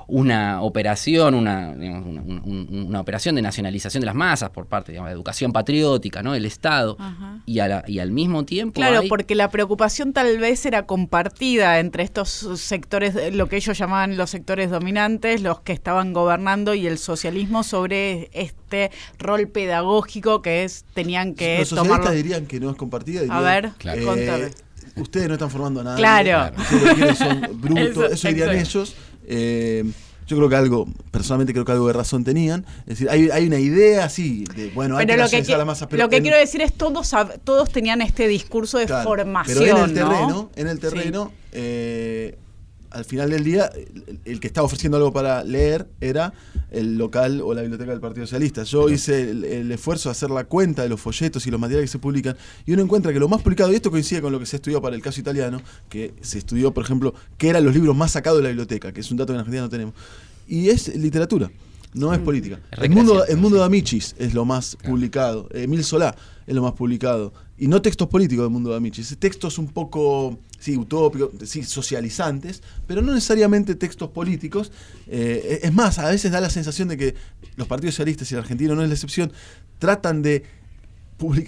una operación, una, una, operación de nacionalización de las masas por parte de educación patriótica, ¿no? El Estado. Y, y, al mismo tiempo. Claro, porque la preocupación tal vez era compartida entre estos sectores, lo que ellos llamaban los sectores dominantes, los que estaban gobernando y el socialismo sobre este rol pedagógico que es tenían que los socialistas dirían que no es compartida. a ver, eh, Ustedes no están formando nada. Claro. Ustedes son brutos, eso, dirían ellos. Eh, yo creo que algo, personalmente creo que algo de razón tenían. Es decir, hay, hay una idea así de, bueno, hay que, lo que, la masa. Pero lo que quiero decir es todos todos tenían este discurso de formación. Pero en el terreno, en el terreno, eh, al final del día, el, que estaba ofreciendo algo para leer era el local o la biblioteca del Partido Socialista. Yo hice el, esfuerzo de hacer la cuenta de los folletos y los materiales que se publican, y uno encuentra que lo más publicado, y esto coincide con lo que se estudió para el caso italiano, que se estudió, por ejemplo, qué eran los libros más sacados de la biblioteca, que es un dato que en Argentina no tenemos, y es literatura. No es mm. política. El mundo, el mundo de Amichis es lo más publicado. Emil Solá es lo más publicado. Y no textos políticos del mundo de Amichis. Textos un poco, sí, utópicos, sí, socializantes, pero no necesariamente textos políticos. Eh, es más, a veces da la sensación de que los partidos socialistas, y el argentino no es la excepción, tratan de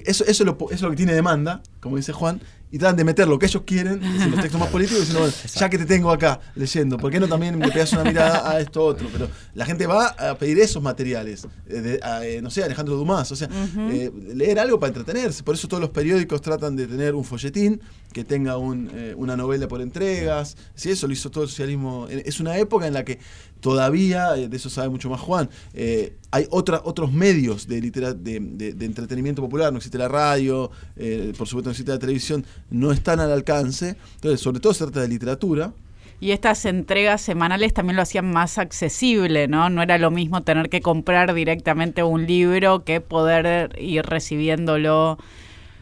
eso, eso, es lo, eso es lo que tiene demanda, como dice Juan, y tratan de meter lo que ellos quieren, en los textos más políticos, diciendo, bueno, ya que te tengo acá leyendo, ¿por qué no también me pegas una mirada a esto otro? Pero la gente va a pedir esos materiales, eh, eh, no sé, Alejandro Dumas, o sea, eh, leer algo para entretenerse, por eso todos los periódicos tratan de tener un folletín que tenga una novela por entregas, si eso lo hizo todo el socialismo, es una época en la que todavía, de eso sabe mucho más Juan, hay otra, otros medios de, de, de, entretenimiento popular, no existe la radio, por supuesto no existe la televisión, no están al alcance. Entonces, sobre todo se trata de literatura. Y estas entregas semanales también lo hacían más accesible, ¿no? No era lo mismo tener que comprar directamente un libro que poder ir recibiéndolo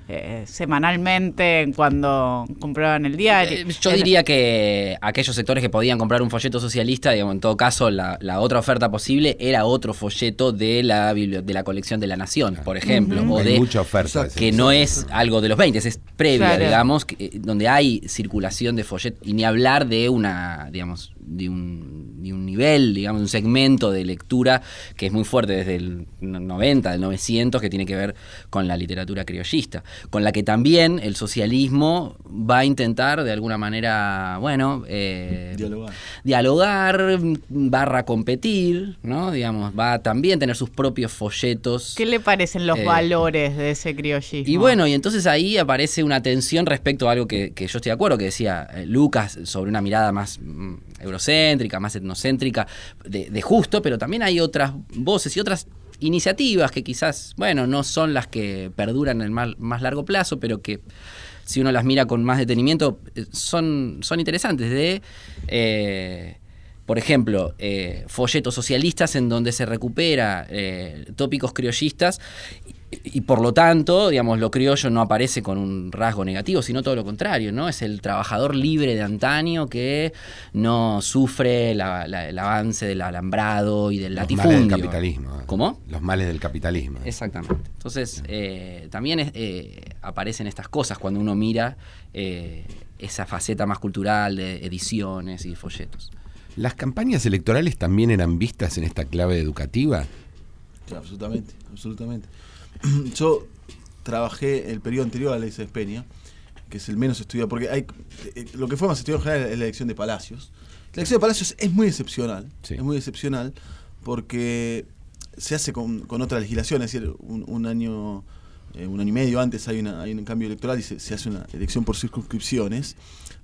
eh, semanalmente cuando compraban el diario. Eh, yo diría que aquellos sectores que podían comprar un folleto socialista, digamos, en todo caso, la, otra oferta posible era otro folleto de la de la colección de la Nación, por ejemplo. o de, mucha oferta. Que no es algo de los 20, es previa, digamos, eh, donde hay circulación de folletos. Y ni hablar de una, digamos, de un, de un nivel, digamos, un segmento de lectura que es muy fuerte desde el 90, del 900, que tiene que ver con la literatura criollista, con la que también el socialismo va a intentar de alguna manera, bueno, eh, dialogar. dialogar, barra competir, ¿no? Digamos, va a también tener sus propios folletos. ¿Qué le parecen los eh, valores de ese criollismo? Y bueno, y entonces ahí aparece una tensión respecto a algo que, que yo estoy de acuerdo, que decía eh, Lucas sobre una mirada más mm, eurocéntrica, más etnocéntrica, de, justo, pero también hay otras voces y otras iniciativas que quizás, bueno, no son las que perduran en el más, largo plazo, pero que si uno las mira con más detenimiento, eh, son, son interesantes de... Eh, por ejemplo, eh, folletos socialistas en donde se recupera tópicos criollistas y por lo tanto, digamos, lo criollo no aparece con un rasgo negativo, sino todo lo contrario, ¿no? Es el trabajador libre de antaño que no sufre el avance del alambrado y del Los latifundio. Males del capitalismo. ¿Cómo? Los males del capitalismo. Exactamente. Entonces, eh, también eh, aparecen estas cosas cuando uno mira eh, esa faceta más cultural de ediciones y folletos. ¿Las campañas electorales también eran vistas en esta clave educativa? absolutamente, absolutamente. yo trabajé el periodo anterior a la ley de Peña, que es el menos estudiado, porque hay eh, lo que fue más estudiado en general es la elección de Palacios. La elección de Palacios es muy excepcional, es muy excepcional porque se hace con, otra legislación, es decir, un, año eh, un año y medio antes hay, una, hay un cambio electoral y se, se hace una elección por circunscripciones,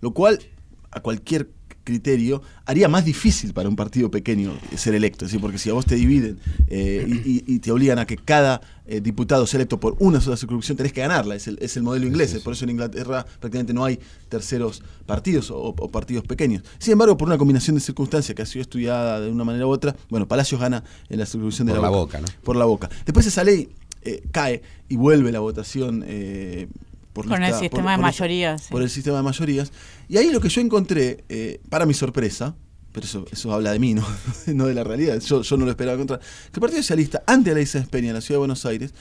lo cual a cualquier criterio haría más difícil para un partido pequeño ser electo. Es decir, porque si a vos te dividen eh, y, te obligan a que cada eh, diputado sea electo por una sola circunscripción, tenés que ganarla. Es el, es el modelo inglés. Por eso en Inglaterra prácticamente no hay terceros partidos o, partidos pequeños. Sin embargo, por una combinación de circunstancias que ha sido estudiada de una manera u otra, bueno, Palacios gana en la circunscripción de la, la boca. Por la boca. Después esa ley eh, cae y vuelve la votación por el sistema de mayorías. Por el sistema de mayorías. Y ahí lo que yo encontré, eh, para mi sorpresa, pero eso, eso habla de mí, no, no de la realidad, yo, yo no lo esperaba encontrar, que el Partido Socialista, ante la de Peña en la Ciudad de Buenos Aires,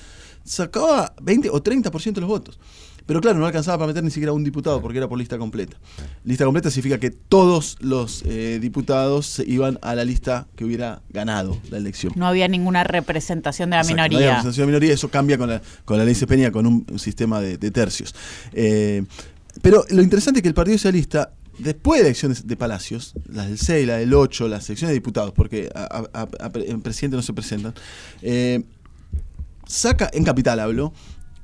sacaba 20 o 30% de los votos. Pero claro, no alcanzaba para meter ni siquiera un diputado porque era por lista completa. Lista completa significa que todos los eh, diputados se iban a la lista que hubiera ganado la elección. No había ninguna representación de la Exacto, minoría. No había representación de la minoría, eso cambia con la, con la ley Peña, con un, un sistema de, de tercios. Eh, pero lo interesante es que el Partido Socialista, después de elecciones de Palacios, las del 6, la del 8, las elecciones de diputados, porque a, a- a- a- en presidente no se presentan, eh, saca, en Capital hablo,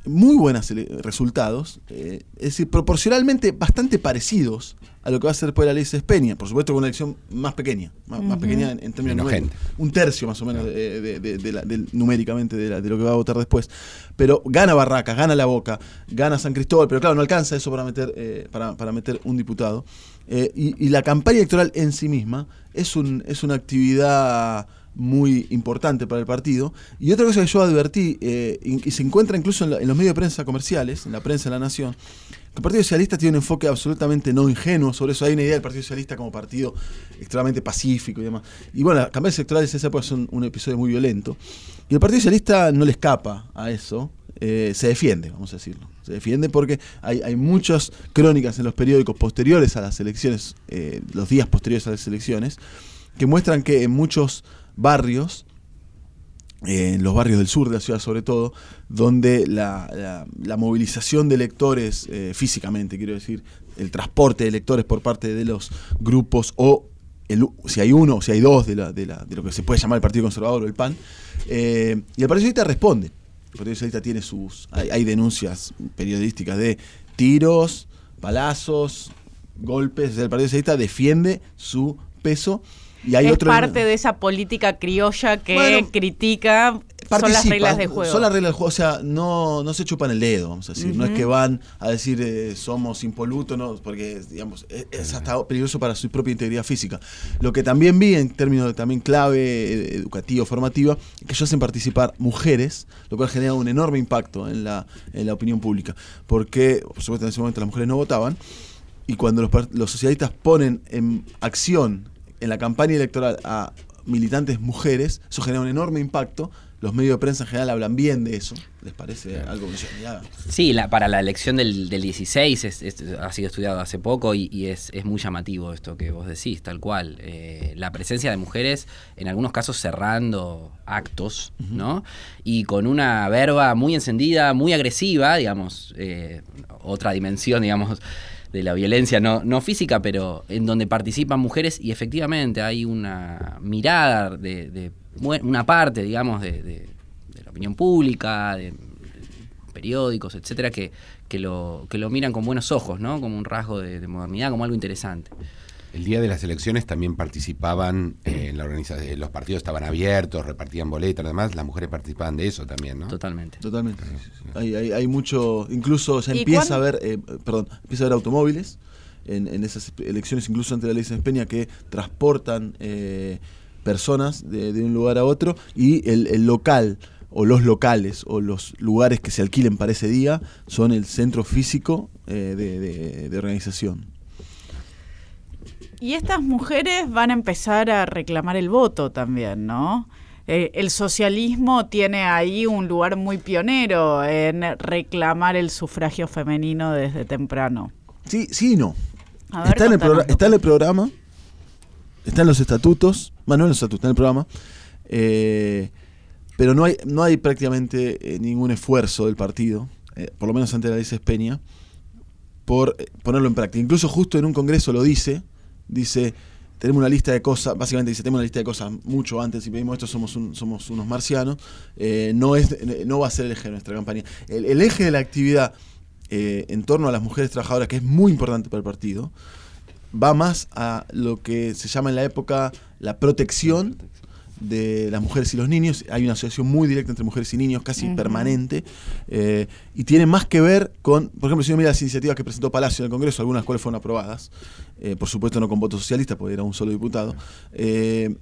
muy buenos resultados, eh, es decir, proporcionalmente bastante parecidos a lo que va a ser después de la ley Peña, por supuesto con una elección más pequeña, más, más pequeña en, en términos numéricos. un tercio más o menos de, de- de- de la- numéricamente de, la- de lo que va a votar después. Pero gana Barracas, gana La Boca, gana San Cristóbal, pero claro, no alcanza eso para meter, eh, para, para meter un diputado. Eh, y, y la campaña electoral en sí misma es, un, es una actividad muy importante para el partido. Y otra cosa que yo advertí, eh, y, se encuentra incluso en, los medios de prensa comerciales, en la prensa de la Nación, que el Partido Socialista tiene un enfoque absolutamente no ingenuo sobre eso. Hay una idea del Partido Socialista como partido extremadamente pacífico y demás. Y bueno, las campañas electorales esa época son un episodio muy violento. Y el Partido Socialista no le escapa a eso. eh, se defiende, vamos a decirlo. Se defiende porque hay, hay muchas crónicas en los periódicos posteriores a las elecciones, eh, los días posteriores a las elecciones, que muestran que en muchos barrios eh, en los barrios del sur de la ciudad sobre todo, donde la, movilización de electores eh, físicamente, quiero decir, el transporte de electores por parte de los grupos o si hay uno o si hay dos de, lo que se puede llamar el Partido Conservador o el PAN, eh, y el Partido Socialista responde. El Partido Socialista tiene sus... Hay, denuncias periodísticas de tiros, palazos, golpes. El Partido Socialista defiende su peso y hay es otro... parte de esa política criolla que Bueno, critica son las reglas de juego. Son las reglas del juego, o sea, no, no se chupan el dedo, vamos a decir. No es que van a decir eh, somos impolutos, no, porque digamos, es, es hasta peligroso para su propia integridad física. Lo que también vi en términos de también clave eh, educativo, formativa, es que ellos hacen participar mujeres, lo cual genera un enorme impacto en la, en la opinión pública. Porque, por supuesto, en ese momento las mujeres no votaban, y cuando los socialistas ponen en acción en la campaña electoral a militantes mujeres, eso genera un enorme impacto. Los medios de prensa en general hablan bien de eso. ¿Les parece algo que Sí, la- para la elección del, del 16 es- es- ha sido estudiado hace poco y, y es, es muy llamativo esto que vos decís, tal cual. Eh, la presencia de mujeres, en algunos casos cerrando actos, ¿no? Y con una verba muy encendida, muy agresiva, digamos, eh, otra dimensión, digamos, de la violencia, no, no física, pero en donde participan mujeres y efectivamente hay una mirada de, de una parte, digamos, de, de- de la opinión pública, de, periódicos, etcétera, que, que, lo, que lo miran con buenos ojos, ¿no? Como un rasgo de modernidad, como algo interesante. El día de las elecciones también participaban eh, en la organización, los partidos estaban abiertos, repartían boletas, además las mujeres participaban de eso también, ¿no? Totalmente. Totalmente. sí, sí, sí. Hay, hay- hay mucho, incluso ya ¿Y empieza a haber, eh, perdón, empieza a haber automóviles en, en esas elecciones, incluso ante la ley de Peña, que transportan eh, personas de, de un lugar a otro y el, el local o los locales o los lugares que se alquilen para ese día son el centro físico eh, de, de- de organización. Y estas mujeres van a empezar a reclamar el voto también, ¿no? Eh, el socialismo tiene ahí un lugar muy pionero en reclamar el sufragio femenino desde temprano. Sí, sí y no. A ver, está, en el está en el programa, está en los estatutos, bueno, no en los estatutos, está en el programa, eh, pero no hay, no hay prácticamente eh, ningún esfuerzo del partido, eh, por lo menos ante la ley Peña, por ponerlo en práctica. Incluso justo en un congreso lo dice, dice, tenemos una lista de cosas, básicamente dice, tenemos una lista de cosas mucho antes, si pedimos esto somos, un- somos unos marcianos, eh, no, es, no va a ser el eje de nuestra campaña. El, eje de la actividad eh, en torno a las mujeres trabajadoras, que es muy importante para el partido, va más a lo que se llama en la época la protección de las mujeres y los niños. Hay una asociación muy directa entre mujeres y niños, casi permanente, eh, y tiene más que ver con, por ejemplo, si uno mira las iniciativas que presentó Palacio en el Congreso, algunas de las cuales fueron aprobadas, eh, por supuesto no con voto socialista, porque era un solo diputado, eh,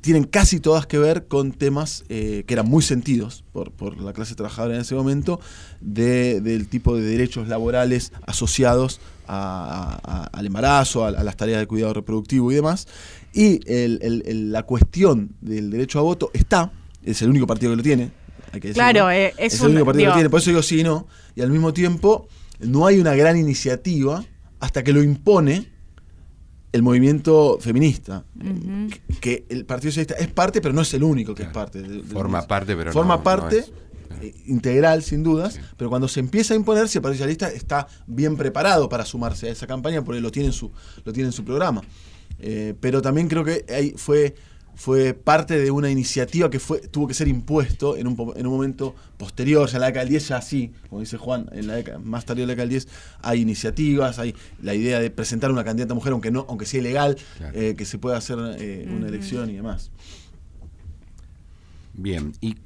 tienen casi todas que ver con temas que eran muy sentidos por, por la clase trabajadora en ese momento, de- del tipo de derechos laborales asociados a- a- al embarazo, a, a las tareas de cuidado reproductivo y demás. Y el- el- el- la cuestión del derecho a voto está, es el único partido que lo tiene, hay que Claro, eh, es, el único partido que tiene. Por eso digo sí no. Y al mismo tiempo, no hay una gran iniciativa hasta que lo impone el movimiento feminista. que, el Partido Socialista es parte, pero no es el único que es parte. Forma parte, pero Forma parte. Eh, integral, sin dudas, pero cuando se empieza a imponer, si el Partido Socialista está bien preparado para sumarse a esa campaña, porque lo tiene en su, lo tiene en su programa. Eh, pero también creo que ahí fue fue parte de una iniciativa que fue, tuvo que ser impuesto en un, en un momento posterior, ya en la década del 10 ya sí, como dice Juan, en la década, más tarde de la década del 10 hay iniciativas, hay la idea de presentar una candidata mujer, aunque no aunque sea ilegal, eh, que se pueda hacer eh, una elección y demás. Bien, y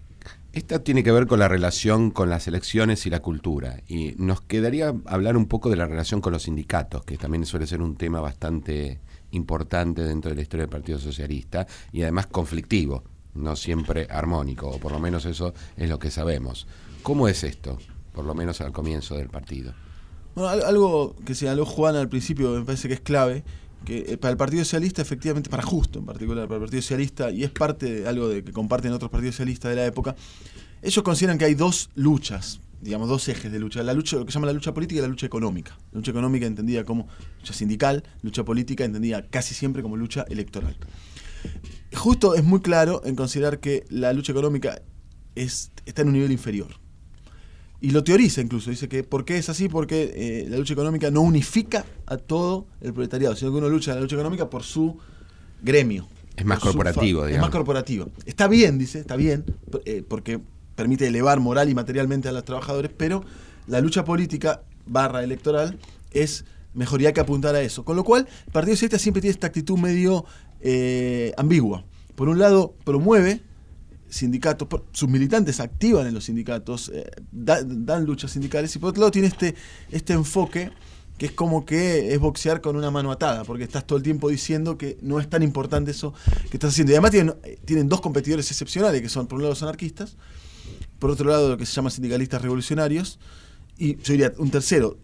esta tiene que ver con la relación con las elecciones y la cultura. Y nos quedaría hablar un poco de la relación con los sindicatos, que también suele ser un tema bastante importante dentro de la historia del Partido Socialista y además conflictivo, no siempre armónico, o por lo menos eso es lo que sabemos. ¿Cómo es esto, por lo menos al comienzo del partido? Bueno, algo que señaló Juan al principio me parece que es clave, que eh, para el Partido Socialista, efectivamente, para Justo en particular, para el Partido Socialista, y es parte de algo de, que comparten otros partidos socialistas de la época, ellos consideran que hay dos luchas digamos, dos ejes de lucha. La lucha, lo que se llama la lucha política y la lucha económica. La lucha económica entendida como lucha sindical, lucha política entendida casi siempre como lucha electoral. Justo es muy claro en considerar que la lucha económica es, está en un nivel inferior. Y lo teoriza incluso, dice que ¿por qué es así? Porque eh, la lucha económica no unifica a todo el proletariado, sino que uno lucha en la lucha económica por su gremio. Es más corporativo, digamos. Es más corporativo. Está bien, dice, está bien, eh, porque permite elevar moral y materialmente a los trabajadores, pero la lucha política barra electoral es mejoría que apuntar a eso. Con lo cual, el Partido Socialista siempre tiene esta actitud medio eh, ambigua. Por un lado, promueve sindicatos, sus militantes activan en los sindicatos, eh, dan luchas sindicales, y por otro lado tiene este, este enfoque que es como que es boxear con una mano atada, porque estás todo el tiempo diciendo que no es tan importante eso que estás haciendo. Y además tienen, tienen dos competidores excepcionales, que son por un lado los anarquistas, por otro lado lo que se llama sindicalistas revolucionarios, y yo diría un tercero,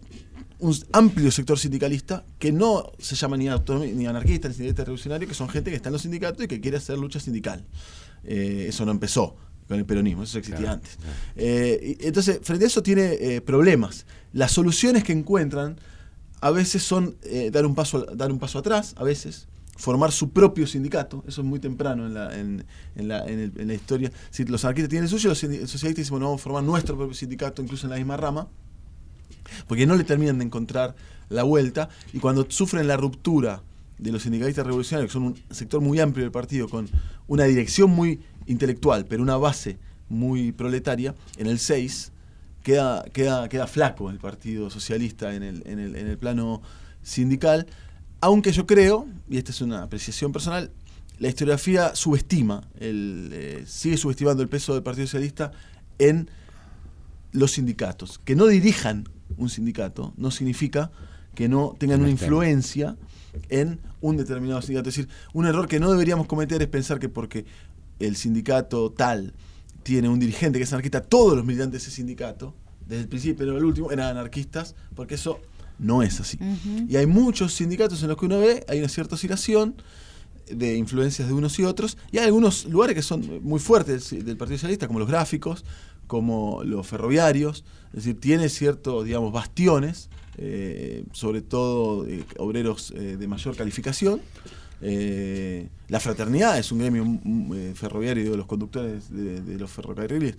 un amplio sector sindicalista que no se llama ni, ni anarquista ni sindicalista revolucionario, que son gente que está en los sindicatos y que quiere hacer lucha sindical. Eh, eso no empezó con el peronismo, eso existía antes. Eh, entonces, frente a eso tiene eh, problemas. Las soluciones que encuentran a veces son dar, un paso, dar un paso atrás, a veces, formar su propio sindicato, eso es muy temprano en la, en, en la, en la historia. Si los anarquistas tienen el suyo, los socialistas dicen, bueno, vamos a formar nuestro propio sindicato, incluso en la misma rama, porque no le terminan de encontrar la vuelta, y cuando sufren la ruptura de los sindicalistas revolucionarios, que son un sector muy amplio del partido, con una dirección muy intelectual, pero una base muy proletaria, en el 6 queda, queda, queda flaco el Partido Socialista en el, en el, en el plano sindical, aunque yo creo, y esta es una apreciación personal, la historiografía subestima, el, eh, sigue subestimando el peso del Partido Socialista en los sindicatos. Que no dirijan un sindicato no significa que no tengan una influencia en un determinado sindicato. Es decir, un error que no deberíamos cometer es pensar que porque el sindicato tal tiene un dirigente que es anarquista, todos los militantes de ese sindicato, desde el principio pero el último, eran anarquistas, porque eso no es así. Y hay muchos sindicatos en los que uno ve, hay una cierta oscilación de influencias de unos y otros, y hay algunos lugares que son muy fuertes del, Partido Socialista, como los gráficos, como los ferroviarios, es decir, tiene ciertos, digamos, bastiones, eh, sobre todo eh, obreros eh, de mayor calificación. la fraternidad es un gremio mm, ferroviario de los conductores de, de, los ferrocarriles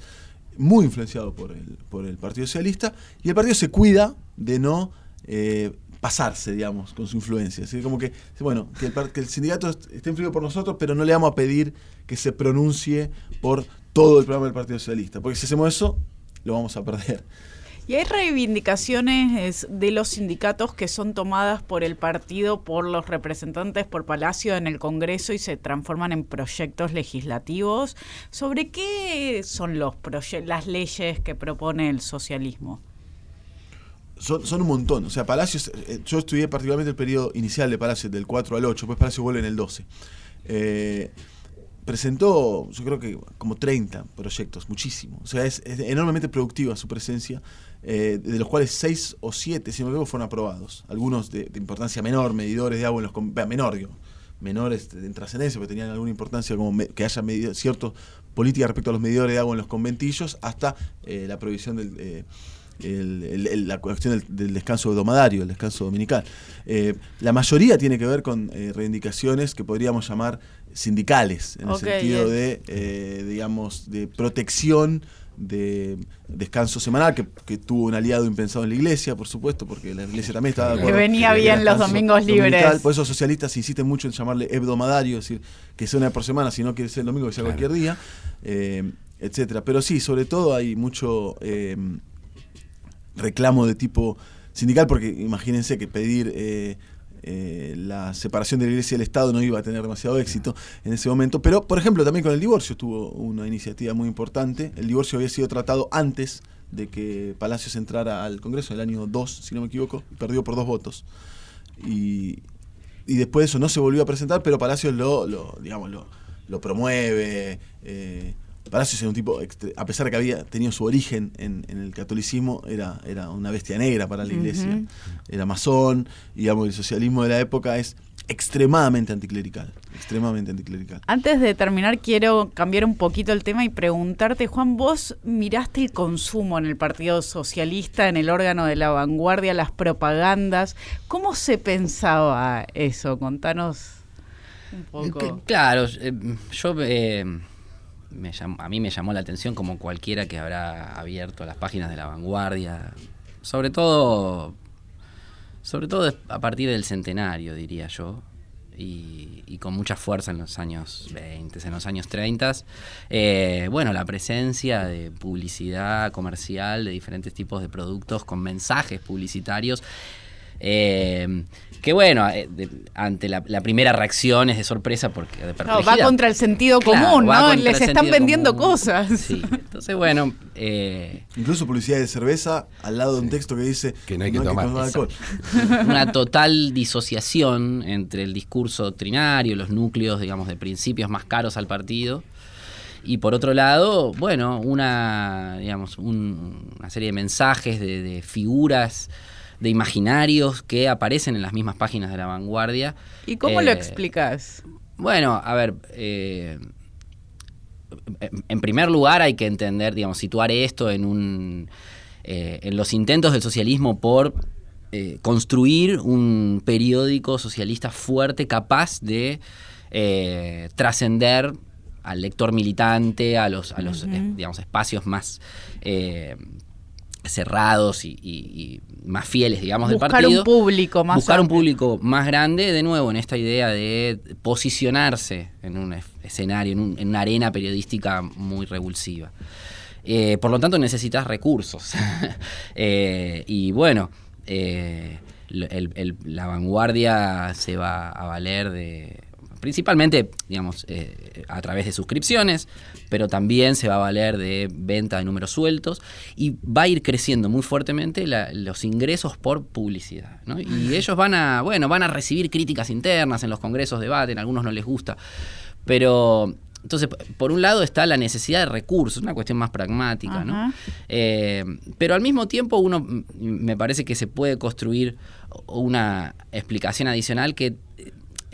muy influenciado por el, por el Partido Socialista, y el partido se cuida de no eh, pasarse, digamos, con su influencia. Así como que, bueno, que el, sindicato esté influido por nosotros, pero no le vamos a pedir que se pronuncie por todo el programa del Partido Socialista, porque si hacemos eso, lo vamos a perder. Y hay reivindicaciones de los sindicatos que son tomadas por el partido, por los representantes por Palacio en el Congreso y se transforman en proyectos legislativos. ¿Sobre qué son los las leyes que propone el socialismo? Son, un montón. O sea, Palacios, eh, yo estudié particularmente el periodo inicial de Palacios, del 4 al 8, pues Palacios vuelve en el 12. Eh, presentó, yo creo que como 30 proyectos, muchísimo. O sea, es, enormemente productiva su presencia, eh, de los cuales 6 o 7, si no me equivoco, fueron aprobados. Algunos de, importancia menor, medidores de agua en los... Menor, digo, menores en trascendencia, porque tenían alguna importancia como que haya medido, ciertas políticas respecto a los medidores de agua en los conventillos, hasta eh, la prohibición del... la cuestión del, descanso domadario, el descanso dominical. la mayoría tiene que ver con reivindicaciones que podríamos llamar sindicales, en el sentido de, digamos, de protección de descanso semanal, que, tuvo un aliado impensado en la iglesia, por supuesto, porque la iglesia también estaba de acuerdo. Que venía bien los domingos libres. Por eso los socialistas insisten mucho en llamarle hebdomadario, es decir, que sea una por semana, si no quiere ser el domingo, que sea cualquier día, eh, etcétera. Pero sí, sobre todo hay mucho eh, reclamo de tipo sindical, porque imagínense que pedir eh, eh, la separación de la iglesia y el Estado no iba a tener demasiado éxito en ese momento. Pero, por ejemplo, también con el divorcio tuvo una iniciativa muy importante. El divorcio había sido tratado antes de que Palacios entrara al Congreso, en el año 2, si no me equivoco, y perdió por dos votos. Y, después de eso no se volvió a presentar, pero Palacios lo, lo digamos, lo, lo promueve. Eh, Palacios era un tipo, a pesar de que había tenido su origen en, el catolicismo, era, era una bestia negra para la iglesia. Era masón, y digamos, el socialismo de la época es extremadamente anticlerical, extremadamente anticlerical. Antes de terminar, quiero cambiar un poquito el tema y preguntarte, Juan, vos miraste el consumo en el Partido Socialista, en el órgano de la vanguardia, las propagandas. ¿Cómo se pensaba eso? Contanos un poco. Claro, eh, Eh, a mí me llamó la atención como cualquiera que habrá abierto las páginas de la vanguardia, sobre todo, sobre todo a partir del centenario, diría yo, y, con mucha fuerza en los años 20, en los años 30. Eh, bueno, la presencia de publicidad comercial de diferentes tipos de productos con mensajes publicitarios. Eh, que bueno, eh, ante la, primera reacción es de sorpresa porque de va contra el sentido común, ¿no? Les están vendiendo cosas. Sí, entonces bueno. Eh, Incluso publicidad de cerveza al lado de un texto que dice que no hay que, tomar. alcohol. Una total disociación entre el discurso doctrinario, los núcleos, digamos, de principios más caros al partido. Y por otro lado, bueno, una, digamos, una serie de mensajes, de, de figuras de imaginarios que aparecen en las mismas páginas de la vanguardia. ¿Y cómo lo eh, explicas? Bueno, a ver, eh, en primer lugar hay que entender, digamos, situar esto en un eh, en los intentos del socialismo por construir un periódico socialista fuerte, capaz de trascender al lector militante, a los, a los digamos, espacios más cerrados y, más fieles, digamos, del partido. Buscar un público más Buscar un público más grande, de nuevo, en esta idea de posicionarse en un escenario, en, una arena periodística muy revulsiva. Eh, por lo tanto, necesitas recursos. Eh, y bueno, eh, la vanguardia se va a valer de principalmente, digamos, eh, a través de suscripciones, pero también se va a valer de venta de números sueltos y va a ir creciendo muy fuertemente los ingresos por publicidad. Y ellos van a, bueno, van a recibir críticas internas en los congresos, debaten, a algunos no les gusta, pero entonces, por un lado está la necesidad de recursos, una cuestión más pragmática, ¿no? Eh, pero al mismo tiempo uno me parece que se puede construir una explicación adicional que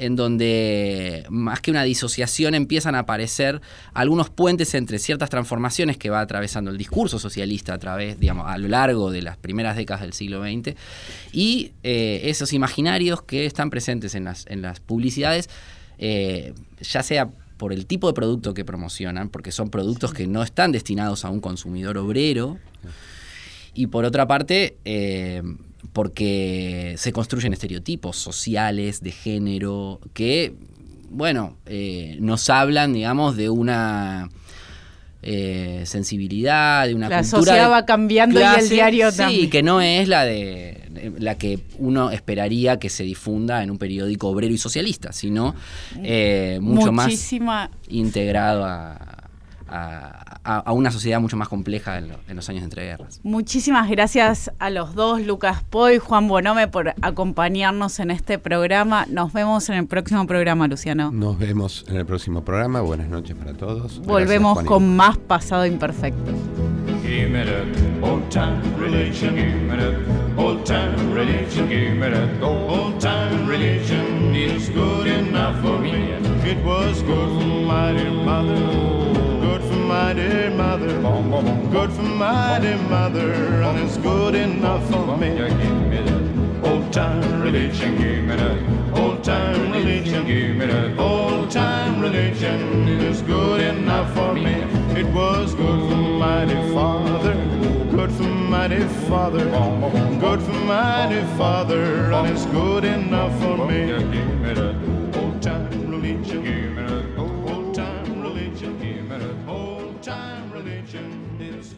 en donde más que una disociación empiezan a aparecer algunos puentes entre ciertas transformaciones que va atravesando el discurso socialista a través, digamos, a lo largo de las primeras décadas del siglo XX y eh, esos imaginarios que están presentes en las, en las publicidades, eh, ya sea por el tipo de producto que promocionan, porque son productos que no están destinados a un consumidor obrero, y por otra parte, eh, porque se construyen estereotipos sociales, de género, que, bueno, eh, nos hablan, digamos, de una eh, sensibilidad, de una la cultura. La sociedad va cambiando y el diario también. Sí, que no es la de la que uno esperaría que se difunda en un periódico obrero y socialista, sino eh, mucho más integrado a a, una sociedad mucho más compleja en, los años de entreguerras. Muchísimas gracias a los dos, Lucas Poy, Juan Bonome, por acompañarnos en este programa. Nos vemos en el próximo programa, Luciano. Nos vemos en el próximo programa. Buenas noches para todos. Volvemos con más Pasado Imperfecto. Give me that old time religion. Give me that old time religion. Give me that old time religion. It's good enough for me. It was good for my dear mother. Good for my dear mother. Good for my dear mother. And it's good enough for me. Give me that old time religion. Give me that old time religion. Give me that old time religion. It's good enough for me. It was good for my dear father. Good for my dear father. Good for my dear father. And it's good enough for me.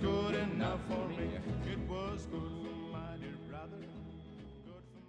Good enough for me.